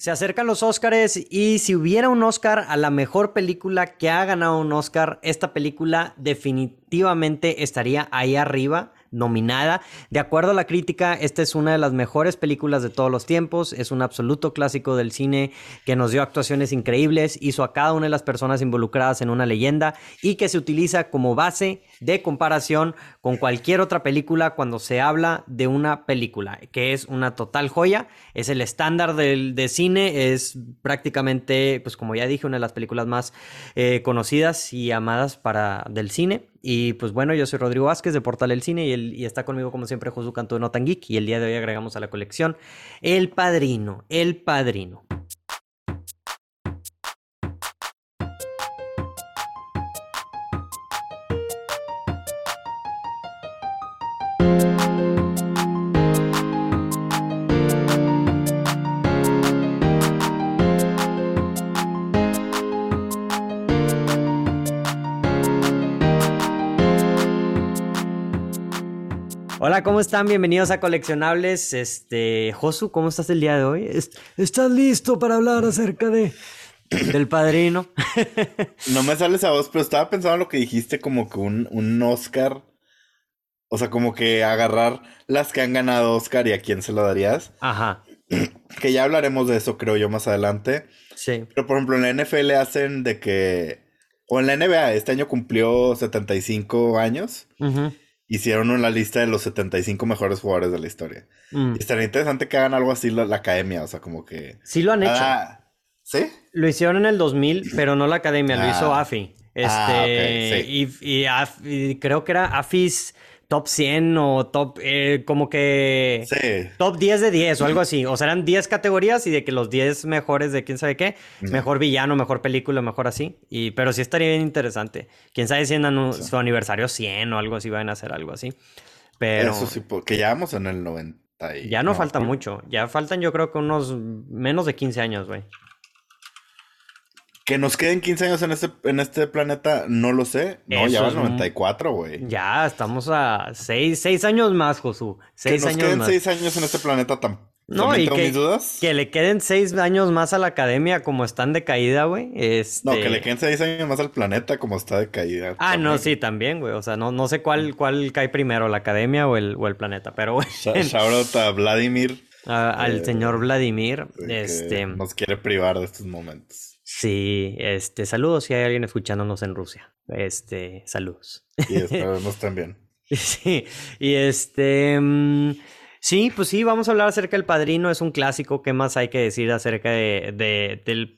Se acercan los Oscars y si hubiera un Oscar a la mejor película que ha ganado un Oscar, esta película definitivamente estaría ahí arriba nominada. De acuerdo a la crítica, esta es una de las mejores películas de todos los tiempos, es un absoluto clásico del cine que nos dio actuaciones increíbles, hizo a cada una de las personas involucradas en una leyenda y que se utiliza como base de comparación con cualquier otra película cuando se habla de una película, que es una total joya, es el estándar del, de cine, es prácticamente, pues como ya dije, una de las películas más eh, conocidas y amadas para, del cine. Y pues bueno, yo soy Rodrigo Vázquez de Portal El Cine y, está conmigo como siempre Josu Canto de Notan Geek y el día de hoy agregamos a la colección El Padrino, El Padrino. Hola, ¿cómo están? Bienvenidos a Coleccionables. Este, Josu, ¿cómo estás el día de hoy? ¿Estás listo para hablar acerca de del padrino? no me sales a vos, pero estaba pensando en lo que dijiste como que un, un Oscar. O sea, como que agarrar las que han ganado Oscar y a quién se lo darías. Ajá. Que ya hablaremos de eso, creo yo, más adelante. Sí. Pero por ejemplo, en la NFL hacen de que. O en la NBA, este año cumplió 75 años. Ajá hicieron una lista de los 75 mejores jugadores de la historia. Mm. Y estaría interesante que hagan algo así la, academia, o sea, como que... Sí lo han hecho. ¿Sí? Lo hicieron en el 2000, pero no la academia, lo hizo ah. AFI. Ah, este, y, creo que era AFI's top 100 o top, eh, como que... Sí. Top 10 de 10 o algo así. O sea, eran 10 categorías y de que los 10 mejores de quién sabe qué. Mejor villano, mejor película, mejor así. Y, pero sí estaría bien interesante. Quién sabe si en su aniversario 100 o algo así van a hacer algo así. Pero... Eso sí, porque ya vamos en el 90. ya no, falta mucho. Ya faltan yo creo que unos menos de 15 años, güey. Que nos queden 15 años en este, en este planeta, no lo sé. No, ya va 94, güey. Ya, estamos a 6, años más, Josu. Seis que nos queden 6 años en este planeta tan... No, y que, que le queden 6 años más a la academia como están de caída, güey. Este... No, que le queden 6 años más al planeta como está de caída. Ah, no, sí, también, güey. O sea, no, no sé cuál, cuál cae primero, la academia o el, o el planeta, pero, güey. Shout a Vladimir. al eh, señor Vladimir. Este... Nos quiere privar de estos momentos. Sí, este, saludos si hay alguien escuchándonos en Rusia. Este, saludos. Y esperamos también. sí, y este, mm, sí, pues sí, vamos a hablar acerca del Padrino, es un clásico, ¿qué más hay que decir acerca de, del,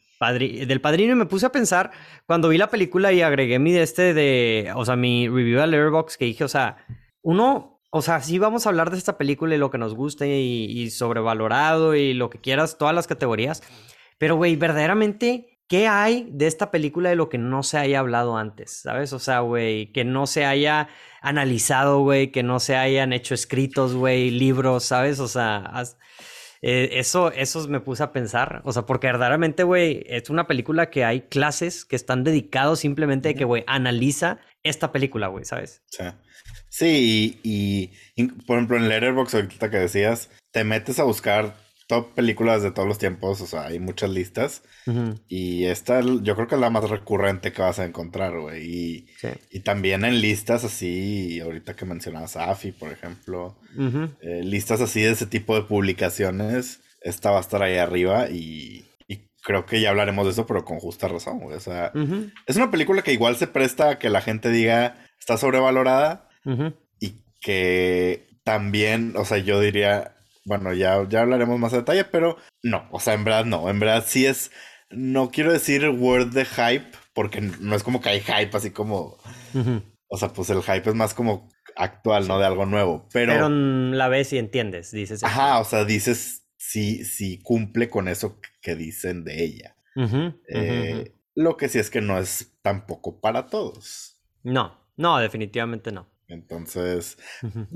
del Padrino? Y me puse a pensar, cuando vi la película y agregué mi de este de, o sea, mi review de Letterboxd, que dije, o sea, uno, o sea, sí vamos a hablar de esta película y lo que nos guste y, y sobrevalorado y lo que quieras, todas las categorías, pero, güey, verdaderamente ¿qué hay de esta película de lo que no se haya hablado antes? ¿Sabes? O sea, güey, que no se haya analizado, güey, que no se hayan hecho escritos, güey, libros, ¿sabes? O sea, eh, eso, eso me puse a pensar. O sea, porque verdaderamente, güey, es una película que hay clases que están dedicados simplemente a que, güey, analiza esta película, güey, ¿sabes? Sí. Sí, y, y, por ejemplo, en Letterboxd, ahorita que decías, te metes a buscar top películas de todos los tiempos, o sea, hay muchas listas. Y esta yo creo que es la más recurrente que vas a encontrar, güey. Y, y, también en listas así, ahorita que mencionabas AFI, por ejemplo, eh, listas así de ese tipo de publicaciones, esta va a estar ahí arriba y, creo que ya hablaremos de eso, pero con justa razón, güey. O sea, es una película que igual se presta a que la gente diga está sobrevalorada y que también, o sea, yo diría bueno, ya, ya hablaremos más a detalle, pero no, o sea, en verdad no, en verdad sí es, no quiero decir word de hype, porque no es como que hay hype así como, o sea, pues el hype es más como actual, ¿no? De algo nuevo, pero... Pero la ves y entiendes, dices. Ajá, o sea, dices sí, sí cumple con eso que dicen de ella. Eh, lo que sí es que no es tampoco para todos. No, no, definitivamente no. Entonces,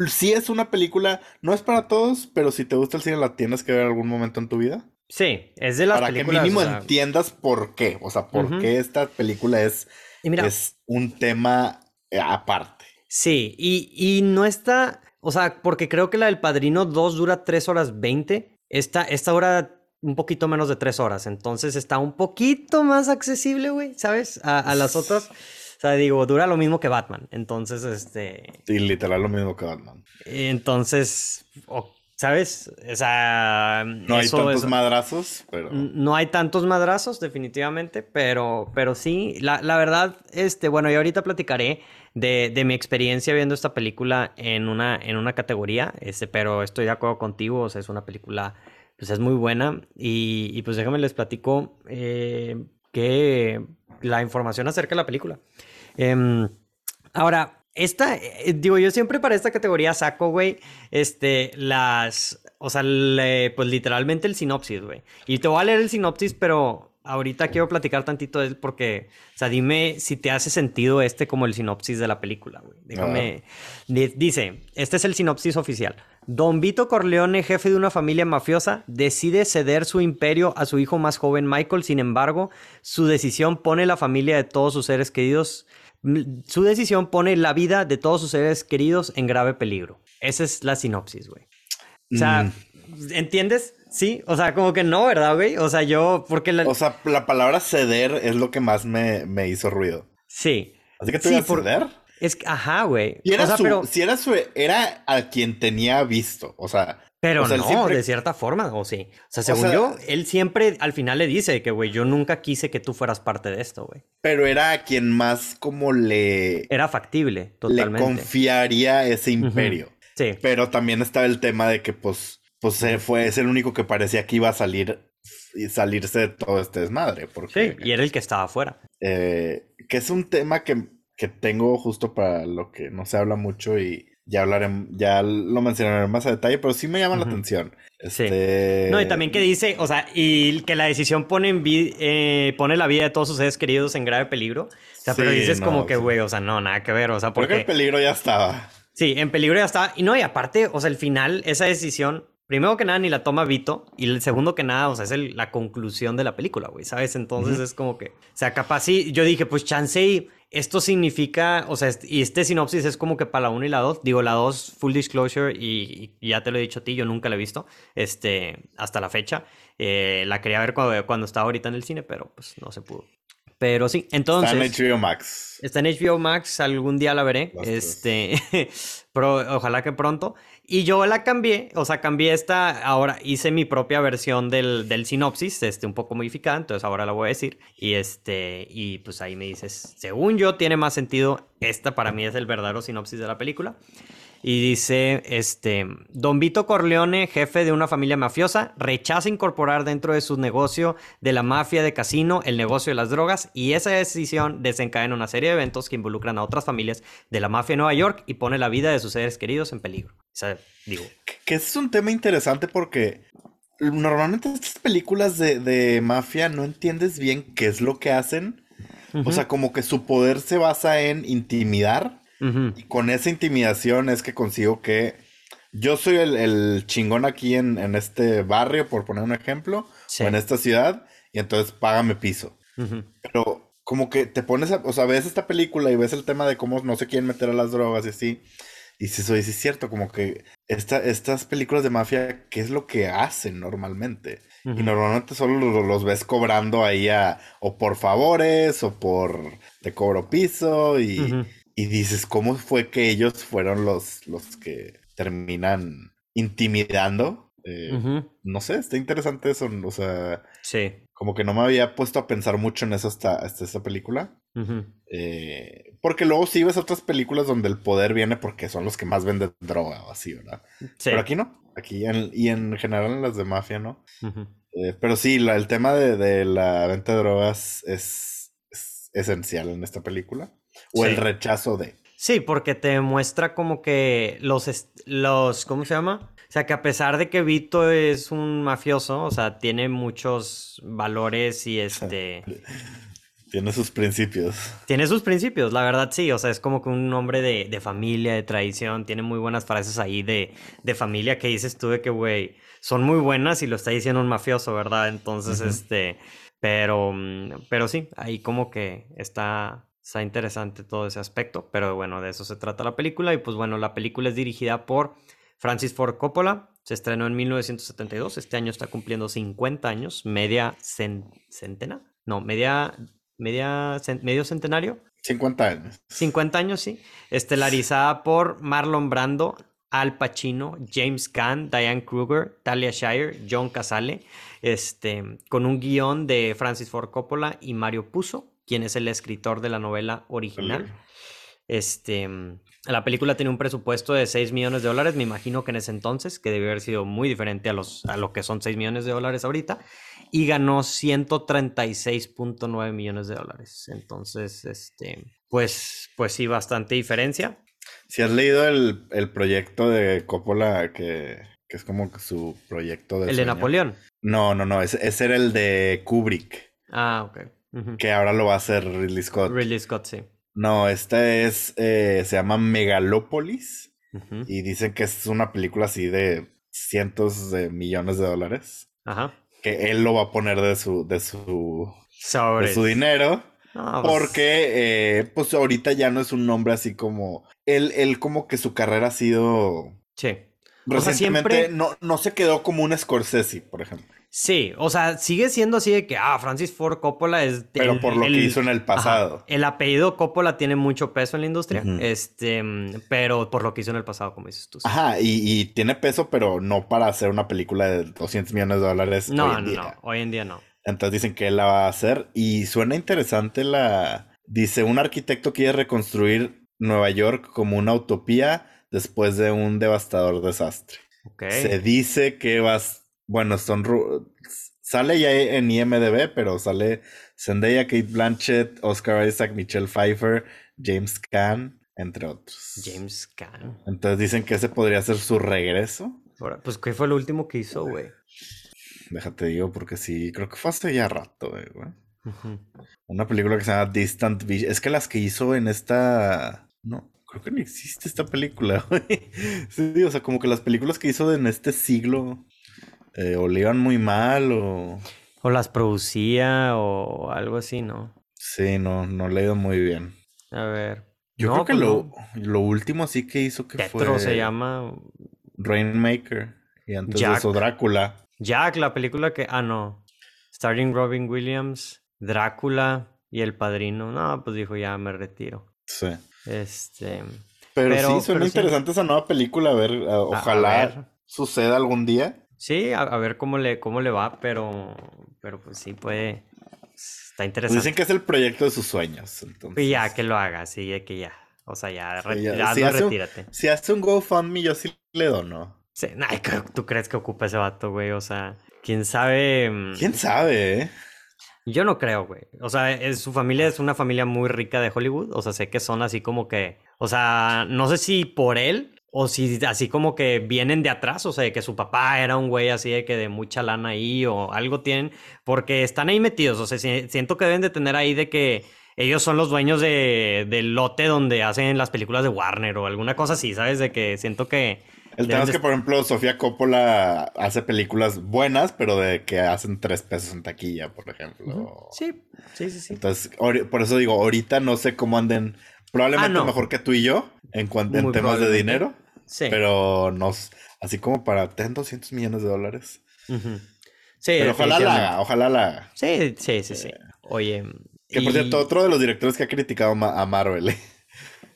sí es una película, no es para todos, pero si te gusta el cine la tienes que ver en algún momento en tu vida. Sí, es de las para películas. Para que mínimo entiendas por qué, o sea, por qué esta película es, es un tema eh, aparte. Sí, y, y, no está, o sea, porque creo que la del Padrino 2 dura 3 horas 20. Esta, esta hora un poquito menos de tres horas. Entonces está un poquito más accesible, güey, ¿sabes? A, las otras. O sea, digo, dura lo mismo que Batman. Entonces, este. Sí, literal lo mismo que Batman. Entonces, ¿sabes? O sea. No hay tantos madrazos, pero. No hay tantos madrazos, definitivamente. Pero, pero sí, la, la verdad, este, bueno, yo ahorita platicaré de, de, mi experiencia viendo esta película en una, en una categoría. Este, pero estoy de acuerdo contigo. O sea, es una película pues es muy buena. Y, pues déjame les platico eh, que la información acerca de la película. Em, ahora, esta, eh, digo, yo siempre para esta categoría saco, güey, este, las, o sea, pues literalmente el sinopsis, güey. Y te voy a leer el sinopsis, pero ahorita quiero platicar tantito de él porque, o sea, dime si te hace sentido este como el sinopsis de la película, güey. Déjame. Dice, este es el sinopsis oficial. Don Vito Corleone, jefe de una familia mafiosa, decide ceder su imperio a su hijo más joven Michael. Sin embargo, su decisión pone la familia de todos sus seres queridos. Su decisión pone la vida de todos sus seres queridos en grave peligro. Esa es la sinopsis, güey. O sea, mm. ¿entiendes? Sí, o sea, como que no, ¿verdad, güey? O sea, yo, porque la... O sea, la palabra ceder es lo que más me, me hizo ruido. Sí. Así que tú sí, ceder. Es que, ajá, güey. Y era pero... si era su, era a quien tenía visto, o sea... Pero no, de cierta forma, o sí. O sea, según yo, él siempre al final le dice que, güey, yo nunca quise que tú fueras parte de esto, güey. Pero era a quien más como le... Era factible, totalmente. Le confiaría ese imperio. Sí. Pero también estaba el tema de que, pues, pues fue, es el único que parecía que iba a salir y salirse de todo este desmadre. Porque, sí, y era el que estaba afuera. Eh, que es un tema que, que, tengo justo para lo que no se habla mucho y ya hablaré, ya lo mencionaré más a detalle, pero sí me llama la atención. Este... No, y también que dice, o sea, y que la decisión pone, en eh, pone la vida de todos sus seres queridos en grave peligro. O sea, pero dices como que, güey, o sea, no, nada que ver, o sea, porque... porque... el peligro ya estaba. Sí, en peligro ya estaba. Y no, y aparte, o sea, el final, esa decisión primero que nada ni la toma Vito y el segundo que nada, o sea, es la conclusión de la película, güey, ¿sabes? Entonces es como que, o sea, capaz sí, yo dije, pues chance esto significa, o sea, y este sinopsis es como que para la 1 y la 2, digo, la 2 full disclosure y, ya te lo he dicho a ti, yo nunca la he visto, este, hasta la fecha, eh, la quería ver cuando, cuando estaba ahorita en el cine, pero pues no se pudo. Pero sí, entonces. Está en HBO Max. Está en HBO Max, algún día la veré. este, pero ojalá que pronto. Y yo la cambié, o sea, cambié esta, ahora hice mi propia versión del, del, sinopsis, este, un poco modificada, entonces ahora la voy a decir. Y este, y pues ahí me dices, según yo, tiene más sentido, esta para mí es el verdadero sinopsis de la película. Y dice, este, Don Vito Corleone, jefe de una familia mafiosa, rechaza incorporar dentro de su negocio de la mafia de casino el negocio de las drogas y esa decisión desencadena una serie de eventos que involucran a otras familias de la mafia de Nueva York y pone la vida de sus seres queridos en peligro. O sea, digo. Que es un tema interesante porque normalmente estas películas de, mafia no entiendes bien qué es lo que hacen. O sea, como que su poder se basa en intimidar y con esa intimidación es que consigo que yo soy el, chingón aquí en, este barrio, por poner un ejemplo, o en esta ciudad, y entonces págame piso. Pero como que te pones a, o sea, ves esta película y ves el tema de cómo no se quieren meter a las drogas y así. Y si eso es cierto, como que esta, estas películas de mafia, ¿qué es lo que hacen normalmente? Y normalmente solo los, ves cobrando ahí a, o por favores, o por te cobro piso, y, y dices, ¿cómo fue que ellos fueron los, los que terminan intimidando? Eh, no sé, está interesante eso. O sea, sí. como que no me había puesto a pensar mucho en eso hasta, hasta esta película. Eh, porque luego sí ves otras películas donde el poder viene porque son los que más venden droga o así, ¿verdad? Sí. Pero aquí no. Aquí y en general en las de mafia, ¿no? Eh, pero sí, el tema de, de, la venta de drogas es, es esencial en esta película. O el rechazo de. Sí, porque te muestra como que los, los, ¿cómo se llama? O sea, que a pesar de que Vito es un mafioso, o sea, tiene muchos valores y este... Tiene sus principios. Tiene sus principios, la verdad sí. O sea, es como que un hombre de, de familia, de tradición. Tiene muy buenas frases ahí de, de familia que dices tú de que, güey, son muy buenas y lo está diciendo un mafioso, ¿verdad? Entonces, este... Pero, mm, pero sí, ahí como que está, Está interesante todo ese aspecto, pero bueno, de eso se trata la película. Y pues bueno, la película es dirigida por Francis Ford Coppola se estrenó en 1972. Este año está cumpliendo 50 años, media centena. No, media, media, medio centenario. 50 años. 50 años, sí. Estelarizada por Marlon Brando, Al Pacino, James Caan, Diane Kruger, Talia Shire, John Casale, este, con un guion de Francis Ford Coppola y Mario Puzo, quien es el escritor de la novela original. Este, la película tiene un presupuesto de 6 millones de dólares, me imagino que en ese entonces, que debió haber sido muy diferente a, los, a lo que son 6 millones de dólares ahorita, y ganó 136.9 millones de dólares. Entonces, este, pues, pues sí, bastante diferencia. Si has leído el, proyecto de Coppola, que, es como su proyecto de... ¿El de Napoleón? No, no, no, ese, era el de Kubrick. Ah, ok. Que ahora lo va a hacer Ridley Scott. Ridley Scott, sí. No, esta es, eh, se llama Megalopolis. Y dicen que es una película así de cientos de millones de dólares. Ajá. Que él lo va a poner de su, de su, de su dinero. Pues porque, eh, pues ahorita ya no es un nombre así como. Él, él como que su carrera ha sido. Sí. Recientemente no, no se quedó como un Scorsese, por ejemplo. Sí, o sea, sigue siendo así de que, ah, Francis Ford Coppola es... Pero por lo que hizo en el pasado. el apellido Coppola tiene mucho peso en la industria, este, pero por lo que hizo en el pasado, como dices tú. Ajá, y, tiene peso, pero no para hacer una película de 200 millones de dólares no, hoy en día. No, hoy en día no. Entonces dicen que él la va a hacer y suena interesante la... Dice, un arquitecto quiere reconstruir Nueva York como una utopía después de un devastador desastre. Se dice que vas bueno, son. Sale ya en IMDb, pero sale Zendaya, Kate Blanchett, Oscar Isaac, Michelle Pfeiffer, James Caan, entre otros. James Caan. Entonces dicen que ese podría ser su regreso. pues, ¿qué fue lo último que hizo, güey? Déjate digo, porque sí, creo que fue hace ya rato, güey. Una película que se llama Distant Vision. Es que las que hizo en esta. No, creo que no existe esta película, güey. Sí, o sea, como que las películas que hizo en este siglo eh, o le iban muy mal o... O las producía o algo así, ¿no? Sí, no, no le ido muy bien. A ver. Yo creo que pues lo, lo, último sí que hizo que Tetro se llama... Rainmaker. Y antes de eso Drácula. Jack, la película que... Ah, no. Starring Robin Williams, Drácula y El Padrino. No, pues dijo, ya me retiro. Sí. Este... Pero, sí, suena interesante esa nueva película. A ver, ojalá suceda algún día. Sí, a, ver cómo le, cómo le va, pero, pero pues sí puede. Está interesante. Dicen que es el proyecto de sus sueños. Entonces. Y ya, que lo haga, sí, que ya. O sea, ya, si retírate. Un, si hace un GoFundMe, yo sí le dono. Sí, ¿tú crees que ocupa ese vato, güey? O sea, quién sabe. Mm, quién sabe, eh? Yo no creo, güey. O sea, su familia es una familia muy rica de Hollywood. O sea, sé que son así como que. O sea, no sé si por él o si así como que vienen de atrás, o sea, que su papá era un güey así de que de mucha lana ahí o algo tienen, porque están ahí metidos, o sea, siento que deben de tener ahí de que ellos son los dueños de, del lote donde hacen las películas de Warner o alguna cosa así, ¿sabes? De que siento que... El tema es que, por ejemplo, Sofía Coppola hace películas buenas, pero de que hacen tres pesos en taquilla, por ejemplo. Sí, sí, sí, sí. Entonces, por eso digo, ahorita no sé cómo anden, probablemente ah, mejor que tú y yo en, cuanto, en temas de dinero. Sí. Pero nos, así como para, ten 200 millones de dólares. Sí. Pero ojalá la haga, ojalá la haga. Sí, sí, sí, sí. Oye. Que por cierto, otro de los directores que ha criticado a Marvel. ¿eh?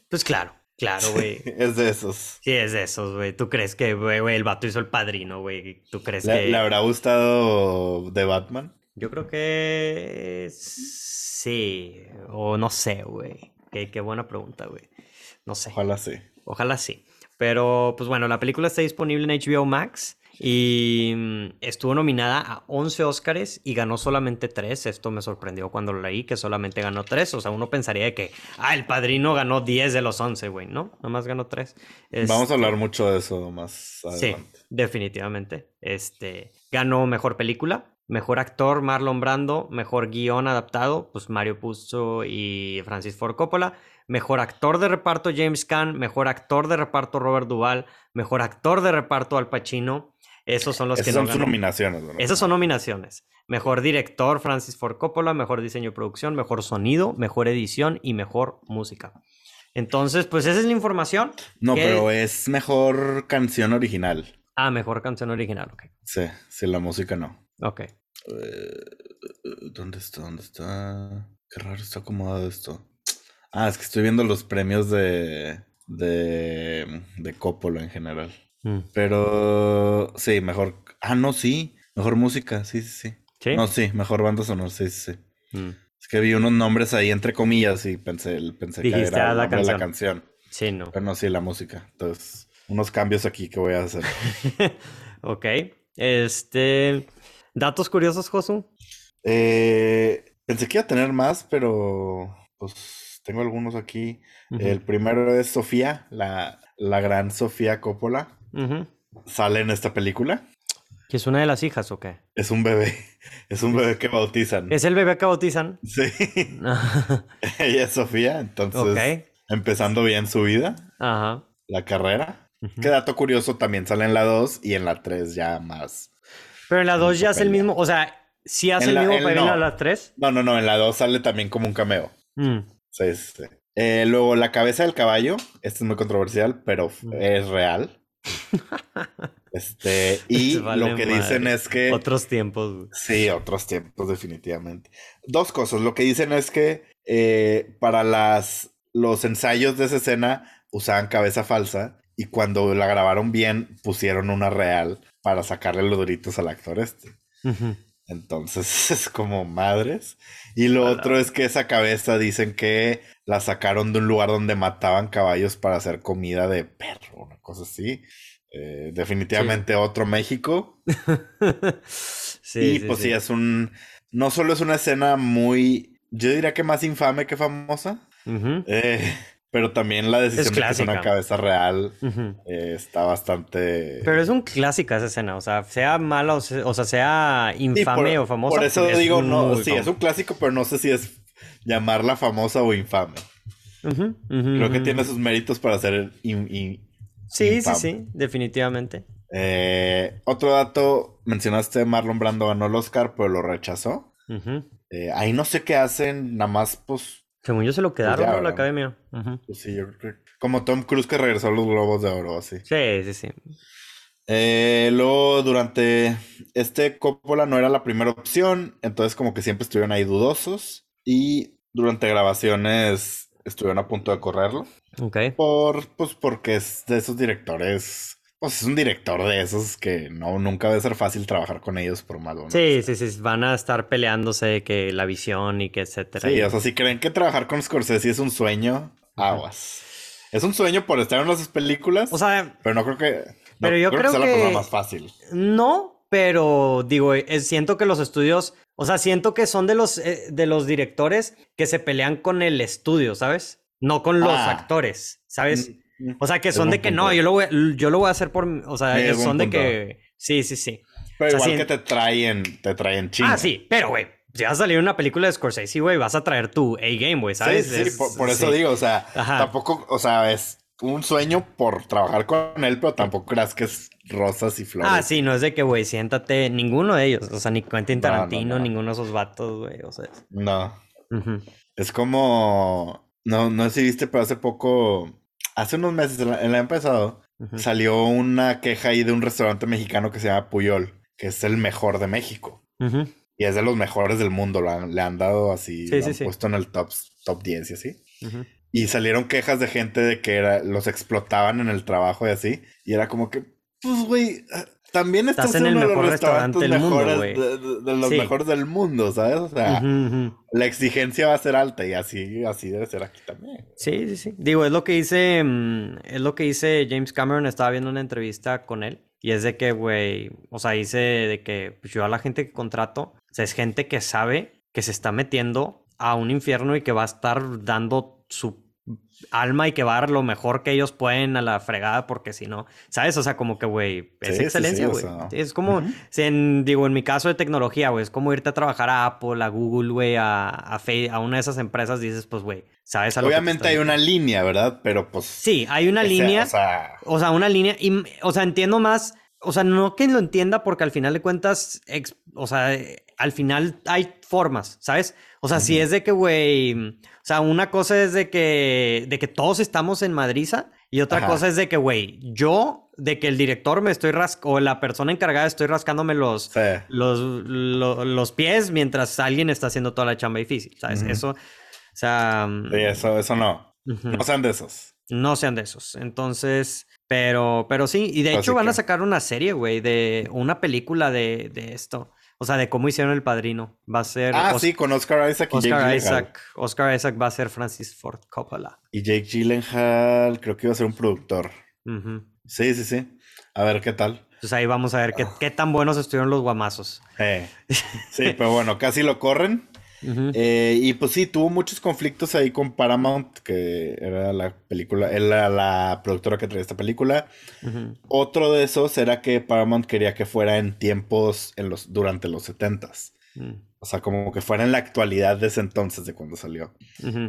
Pues claro, claro, güey. es de esos. Sí, es de esos, güey. ¿Tú crees que, güey, el vato hizo el padrino, güey? ¿Tú crees que. ¿Le habrá gustado de Batman? Yo creo que. Sí. O no sé, güey. Qué, qué buena pregunta, güey. No sé. Ojalá sí. Ojalá sí. Pero, pues bueno, la película está disponible en HBO Max y mm, estuvo nominada a 11 Oscars y ganó solamente 3. Esto me sorprendió cuando lo leí, que solamente ganó 3. O sea, uno pensaría que, ah, el padrino ganó 10 de los 11, güey, ¿no? Nomás ganó 3. Vamos a hablar este mucho de eso más adelante. Sí, definitivamente. Este, ganó Mejor Película, Mejor Actor Marlon Brando, Mejor Guión Adaptado, pues Mario Puzo y Francis Ford Coppola. Mejor actor de reparto James Caan, mejor actor de reparto Robert Duvall, mejor actor de reparto Al Pacino. Esos son los que son sus nominaciones. Esas son nominaciones. Mejor director Francis Ford Coppola, mejor diseño y producción, mejor sonido, mejor edición y mejor música. Entonces, pues esa es la información. No, que- pero es mejor canción original. Ah, mejor canción original, ok. Sí, sí, la música no. Ok. Eh, ¿Dónde está? ¿Dónde está? Qué raro está acomodado esto. Ah, es que estoy viendo los premios de. de. de Coppola en general. Mm. Pero. Sí, mejor. Ah, no, sí. Mejor música, sí, sí, sí. ¿Sí? No, sí, mejor banda sonora, sí, sí, sí. Mm. Es que vi unos nombres ahí entre comillas y pensé, pensé que era ah, la de la canción. canción. Sí, no. Pero no, sí, la música. Entonces, unos cambios aquí que voy a hacer. ok. Este. Datos curiosos, Josu. Eh, pensé que iba a tener más, pero pues tengo algunos aquí. El primero es Sofía, la, la gran Sofía Coppola. Sale en esta película. ¿Que es una de las hijas o qué? Es un bebé. Es un bebé que bautizan. ¿Es el bebé que bautizan? Sí. Ella es Sofía, entonces empezando bien su vida, Ajá. la carrera. Qué dato curioso, también sale en la 2 y en la 3 ya más. Pero en la 2 ya es el mismo. O sea, ¿sí hace En el la- mismo en- papel no. a las 3? No, no, no, en la 2 sale también como un cameo. Mm. Sí, sí, sí. Eh, luego, la cabeza del caballo. Este es muy controversial, pero es real. Este, y Vale lo que dicen es que. Otros tiempos. güey. Sí, otros tiempos, definitivamente. Dos cosas. Lo que dicen es que eh, para las, los ensayos de esa escena usaban cabeza falsa y cuando la grabaron bien pusieron una real para sacarle los doritos al actor este. Ujú. Entonces es como madres. Y lo otro es que esa cabeza dicen que la sacaron de un lugar donde mataban caballos para hacer comida de perro, una cosa así. Eh, definitivamente otro México. sí, y sí, pues sí. es un... No solo es una escena muy... Yo diría que más infame que famosa. Eh, pero también la decisión de que es una cabeza real eh, está bastante... Pero es un clásica esa escena, o sea, sea mala o, se- o sea, sea Sí, infame por- o famosa. Por eso es digo, no, sí, es un clásico, pero no sé si es llamarla famosa o infame. Creo que tiene sus méritos para ser in- in- Sí, sí, sí, definitivamente. Eh, otro dato, mencionaste Marlon Brando ganó el Oscar, pero lo rechazó. Eh, ahí no sé qué hacen, nada más, pues, Según yo se lo quedaron, ya, ¿no? La academia. Pues sí, yo creo que- Como Tom Cruise que regresó a los Globos de Oro, así. Sí, sí, sí. Eh, luego, durante este Coppola no era la primera opción, entonces como que siempre estuvieron ahí dudosos y durante grabaciones estuvieron a punto de correrlo. Ok. Por, pues porque es de esos directores, pues es un director de esos que no, nunca debe ser fácil trabajar con ellos por malo. ¿no? Sí, sí, sí, van a estar peleándose que la visión y que etcétera. Sí, o sea, si creen que trabajar con Scorsese es un sueño, aguas. Es un sueño por estar en las películas, O sea, pero no creo que... no Pero yo creo sea la que- persona más fácil. no, pero digo, siento que los estudios, o sea, siento que son de los, eh, de los directores que se pelean con el estudio, ¿sabes? No con los Ah. actores, ¿sabes? Mm, O sea, que son de que no, yo lo voy, a- yo lo voy a hacer por, o sea, Sí, son de punto. que, sí, sí, sí. Pero o sea, igual sí- que te traen, te traen chinga. Ah, sí, pero güey, si vas a salir una película de Scorsese, güey, vas a traer tu A-game, güey, Sí, ¿sabes? sí, Es- por, por eso sí. digo, o sea, Ajá. tampoco, o sea, es un sueño por trabajar con él, pero tampoco creas que es rosas y flores. Ah, sí, no es de que, güey, siéntate, ninguno de ellos, o sea, ni Quentin No, no, Tarantino, no. ninguno de esos vatos, güey, o sea. es- No, es como, no, no sé si viste, pero hace poco, hace unos meses, año pasado, Ujú. salió una queja ahí de un restaurante mexicano que se llama Puyol, que es el mejor de México. Y es de los mejores del mundo, lo han- le han dado así, Sí, lo sí, han sí. puesto en el top, top 10 y así. Ujú. Y salieron quejas de gente de que era, los explotaban en el trabajo y así. Y era como que, pues, güey, ah, también estás, Estás en en el de mejor restaurante del mundo, güey. de, de- de los Sí. mejores del mundo, ¿sabes? O sea, la exigencia va a ser alta y así, así debe ser aquí también. Sí, sí, sí. Digo, es lo que dice, mm, es lo que dice James Cameron, estaba viendo una entrevista con él y es de que, güey, o sea, dice de que pues, yo a la gente que contrato, o sea, es gente que sabe que se está metiendo a un infierno y que va a estar dando su alma y que va a dar lo mejor que ellos pueden a la fregada porque si no, ¿sabes? O sea, como que, güey, es Sí, excelencia, sí, o güey. sea. Es como, si en- digo, en mi caso de tecnología, güey, es como irte a trabajar a Apple, a Google, güey, a, a, a una de esas empresas, dices, pues, güey, ¿sabes? A Obviamente hay una línea, ¿verdad? Pero pues... Sí, hay una línea. O sea, O sea, una línea. Y, o sea, entiendo más. O sea, no que lo entienda porque al final de cuentas, ex- o sea, al final hay formas, ¿sabes? O sea, si es de que, güey, o sea, una cosa es de que, de que todos estamos en Madriza y otra cosa es de que, güey, yo, de que el director me estoy rascando, o la persona encargada estoy rascándome los, los, los, pies mientras alguien está haciendo toda la chamba difícil, ¿sabes? Eso, o sea... Sí, eso, eso no. No sean de esos. No sean de esos. Entonces, pero, pero sí, y de hecho van a sacar una serie, güey, de una película de, de esto. O sea, de cómo hicieron el padrino. Va a ser. Ah, sí, con Oscar Isaac y Oscar Jake Isaac. Oscar Isaac va a ser Francis Ford Coppola. Y Jake Gyllenhaal creo que iba a ser un productor. Sí, sí, sí. A ver qué tal. Pues ahí vamos a ver qué, qué tan buenos estuvieron los guamazos. Eh. Sí, pero bueno, casi lo corren. Eh, y pues sí, tuvo muchos conflictos ahí con Paramount, que era la película, era la productora que traía esta película. Otro de esos era que Paramount quería que fuera en tiempos en los, durante los 70s. Mm. O sea, como que fuera en la actualidad de ese entonces, de cuando salió.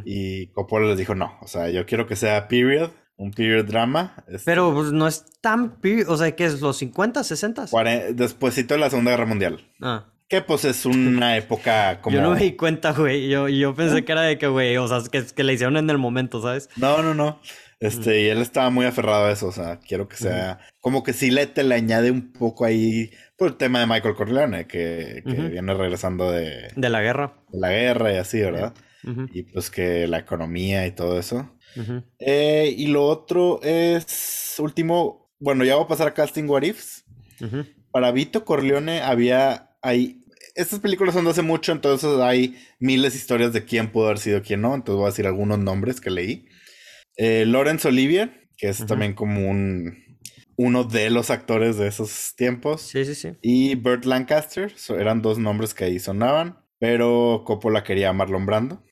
Y Coppola les dijo, no, o sea, yo quiero que sea period, un period drama. Este Pero pues, no es tan period, o sea, que es los 50, 60. Despuésito de la Segunda Guerra Mundial. Ah. Que pues es una época como. Yo no me di cuenta, güey. Yo, yo pensé que era de que, güey, o sea, que, que le hicieron en el momento, ¿sabes? No, no, no. Este, y él estaba muy aferrado a eso, o sea, quiero que sea. Como que sí le te le añade un poco ahí por el tema de Michael Corleone, que, viene regresando de. De la guerra. De la guerra y así, ¿verdad? Y pues que la economía y todo eso. Eh, y lo otro es. Último. Bueno, ya voy a pasar a Casting What Ifs. Para Vito Corleone había. Hay estas películas son de hace mucho, entonces hay miles de historias de quién pudo haber sido quién no. Entonces voy a decir algunos nombres que leí. Eh, Lawrence Olivier, que es también como un uno de los actores de esos tiempos. Sí, sí, sí. Y Burt Lancaster, eran dos nombres que ahí sonaban, pero Coppola quería a Marlon Brando.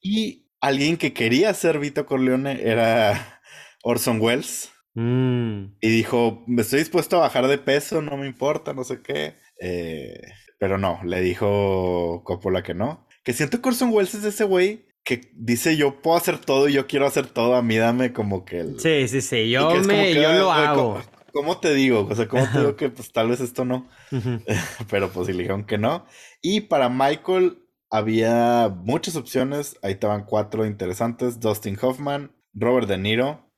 Y alguien que quería ser Vito Corleone era Orson Welles. Mm. Y dijo, me estoy dispuesto a bajar de peso, no me importa, no sé qué. Eh, pero no, le dijo Coppola que no. Que siento que Orson Welles es ese güey que dice yo puedo hacer todo y yo quiero hacer todo, a mí dame como que el... Sí, sí, sí, yo, me, yo lo hago. ¿cómo, te digo? O sea, ¿cómo te digo que pues tal vez esto no? Pero pues sí le dijeron que no. Y para Michael había muchas opciones, ahí estaban cuatro interesantes, Dustin Hoffman, Robert De Niro,